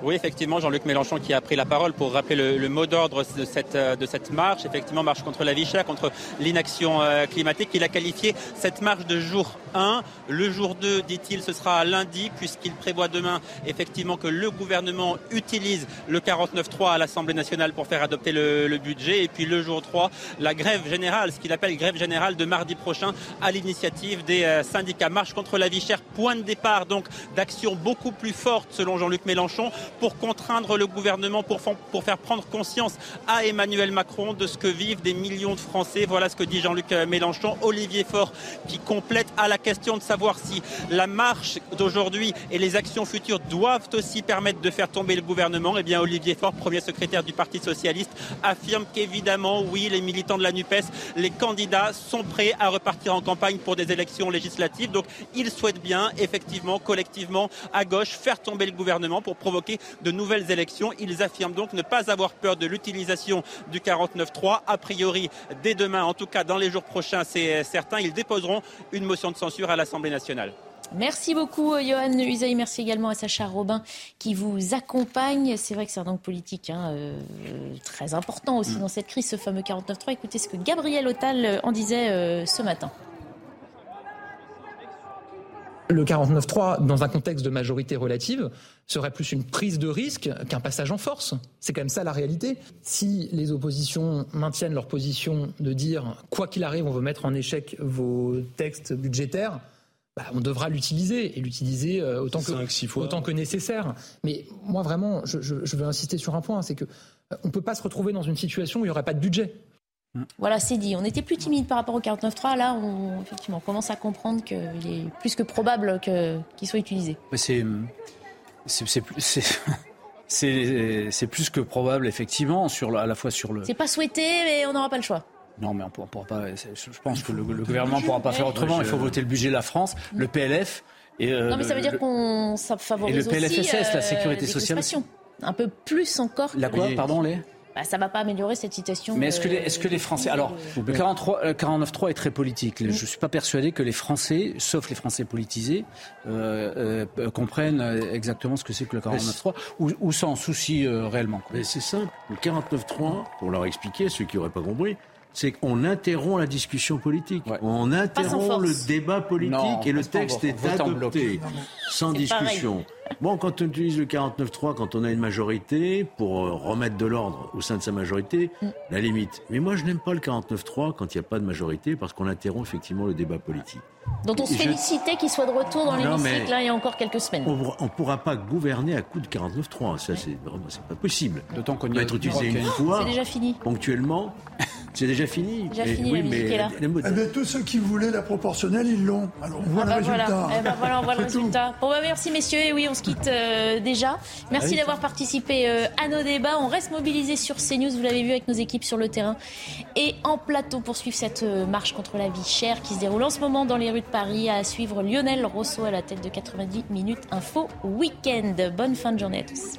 Oui, effectivement, Jean-Luc Mélenchon qui a pris la parole pour rappeler le, mot d'ordre de cette, euh, de cette marche. Effectivement, marche contre la vie chère, contre l'inaction euh, climatique. Il a qualifié cette marche de jour 1. Le jour 2, dit-il, ce sera lundi, puisqu'il prévoit demain, effectivement, que le gouvernement utilise le 49.3 à l'Assemblée nationale pour faire adopter le, le, budget. Et puis le jour 3, la grève générale, ce qu'il appelle grève générale de mardi prochain, à l'initiative des euh, syndicats. Marche contre la vie chère, point de départ, donc, d'action beaucoup plus forte, selon Jean-Luc Mélenchon pour contraindre le gouvernement, pour, faire prendre conscience à Emmanuel Macron de ce que vivent des millions de Français. Voilà ce que dit Jean-Luc Mélenchon. Olivier Faure qui complète à la question de savoir si la marche d'aujourd'hui et les actions futures doivent aussi permettre de faire tomber le gouvernement. Eh bien, Olivier Faure, premier secrétaire du Parti Socialiste, affirme qu'évidemment, oui, les militants de la NUPES, les candidats sont prêts à repartir en campagne pour des élections législatives. Donc, ils souhaitent bien, effectivement, collectivement, à gauche, faire tomber le gouvernement pour provoquer de nouvelles élections. Ils affirment donc ne pas avoir peur de l'utilisation du 49-3. A priori, dès demain, en tout cas dans les jours prochains, c'est certain, ils déposeront une motion de censure à l'Assemblée nationale. Merci beaucoup, Johan Usaï. Merci également à Sacha Robin qui vous accompagne. C'est vrai que c'est un angle politique hein, euh, très important aussi mm. dans cette crise, ce fameux 49-3. Écoutez ce que Gabriel Autal en disait euh, ce matin. Le 49-3, dans un contexte de majorité relative, serait plus une prise de risque qu'un passage en force. C'est quand même ça la réalité. Si les oppositions maintiennent leur position de dire quoi qu'il arrive, on veut mettre en échec vos textes budgétaires, bah, on devra l'utiliser et l'utiliser euh, autant, que, autant que nécessaire. Mais moi vraiment, je, je veux insister sur un point, c'est que euh, on ne peut pas se retrouver dans une situation où il n'y aurait pas de budget. Voilà, c'est dit. On était plus timide par rapport au 49.3. Là, on, effectivement, commence à comprendre qu'il est plus que probable qu'il soit utilisé. C'est c'est plus que probable, effectivement, sur à la fois sur le. C'est pas souhaité, mais on n'aura pas le choix. Non, mais on pourra, pourra pas. Je pense que le, gouvernement ne pourra pas faire autrement. Il faut voter le budget de la France, le PLF. Et, euh, non, mais ça veut dire qu'on favorise et le PLFSS, la sécurité euh, sociale. Un peu plus encore. La quoi, pardon, les bah, ça ne va pas améliorer cette situation. Mais est-ce que, les, est que les Français. Alors, le 49.3 est très politique. Je ne suis pas persuadé que les Français, sauf les Français politisés, euh, euh, comprennent exactement ce que c'est que le 49.3 ou, ou s'en soucient euh, réellement. C'est simple. Le 49.3, pour leur expliquer, ceux qui n'auraient pas compris, c'est qu'on interrompt la discussion politique. On interrompt le débat politique et le texte est adopté sans discussion. Bon, quand on utilise le 49-3, quand on a une majorité, pour euh, remettre de l'ordre au sein de sa majorité, mm. la limite. Mais moi, je n'aime pas le 49-3 quand il n'y a pas de majorité, parce qu'on interrompt effectivement le débat politique. Dont on se félicitait qu'il soit de retour dans l'hémicycle il y a encore quelques semaines. On ne pourra pas gouverner à coup de 49-3. Ça, c'est pas possible. D'autant qu'on va être utilisé une fois. C'est déjà fini. Ponctuellement. C'est déjà fini. Déjà fini, oui, mais là. Eh tous ceux qui voulaient la proportionnelle, ils l'ont. Alors on voit ah le bah résultat. Eh ben voilà, on voit le résultat. Bon, bah, merci messieurs. Et oui, on se quitte euh, déjà. Merci d'avoir participé euh, à nos débats. On reste mobilisés sur CNews, vous l'avez vu avec nos équipes sur le terrain et en plateau pour suivre cette euh, marche contre la vie chère qui se déroule en ce moment dans les rues de Paris. À suivre Lionel Rousseau à la tête de 90 minutes info week-end. Bonne fin de journée à tous.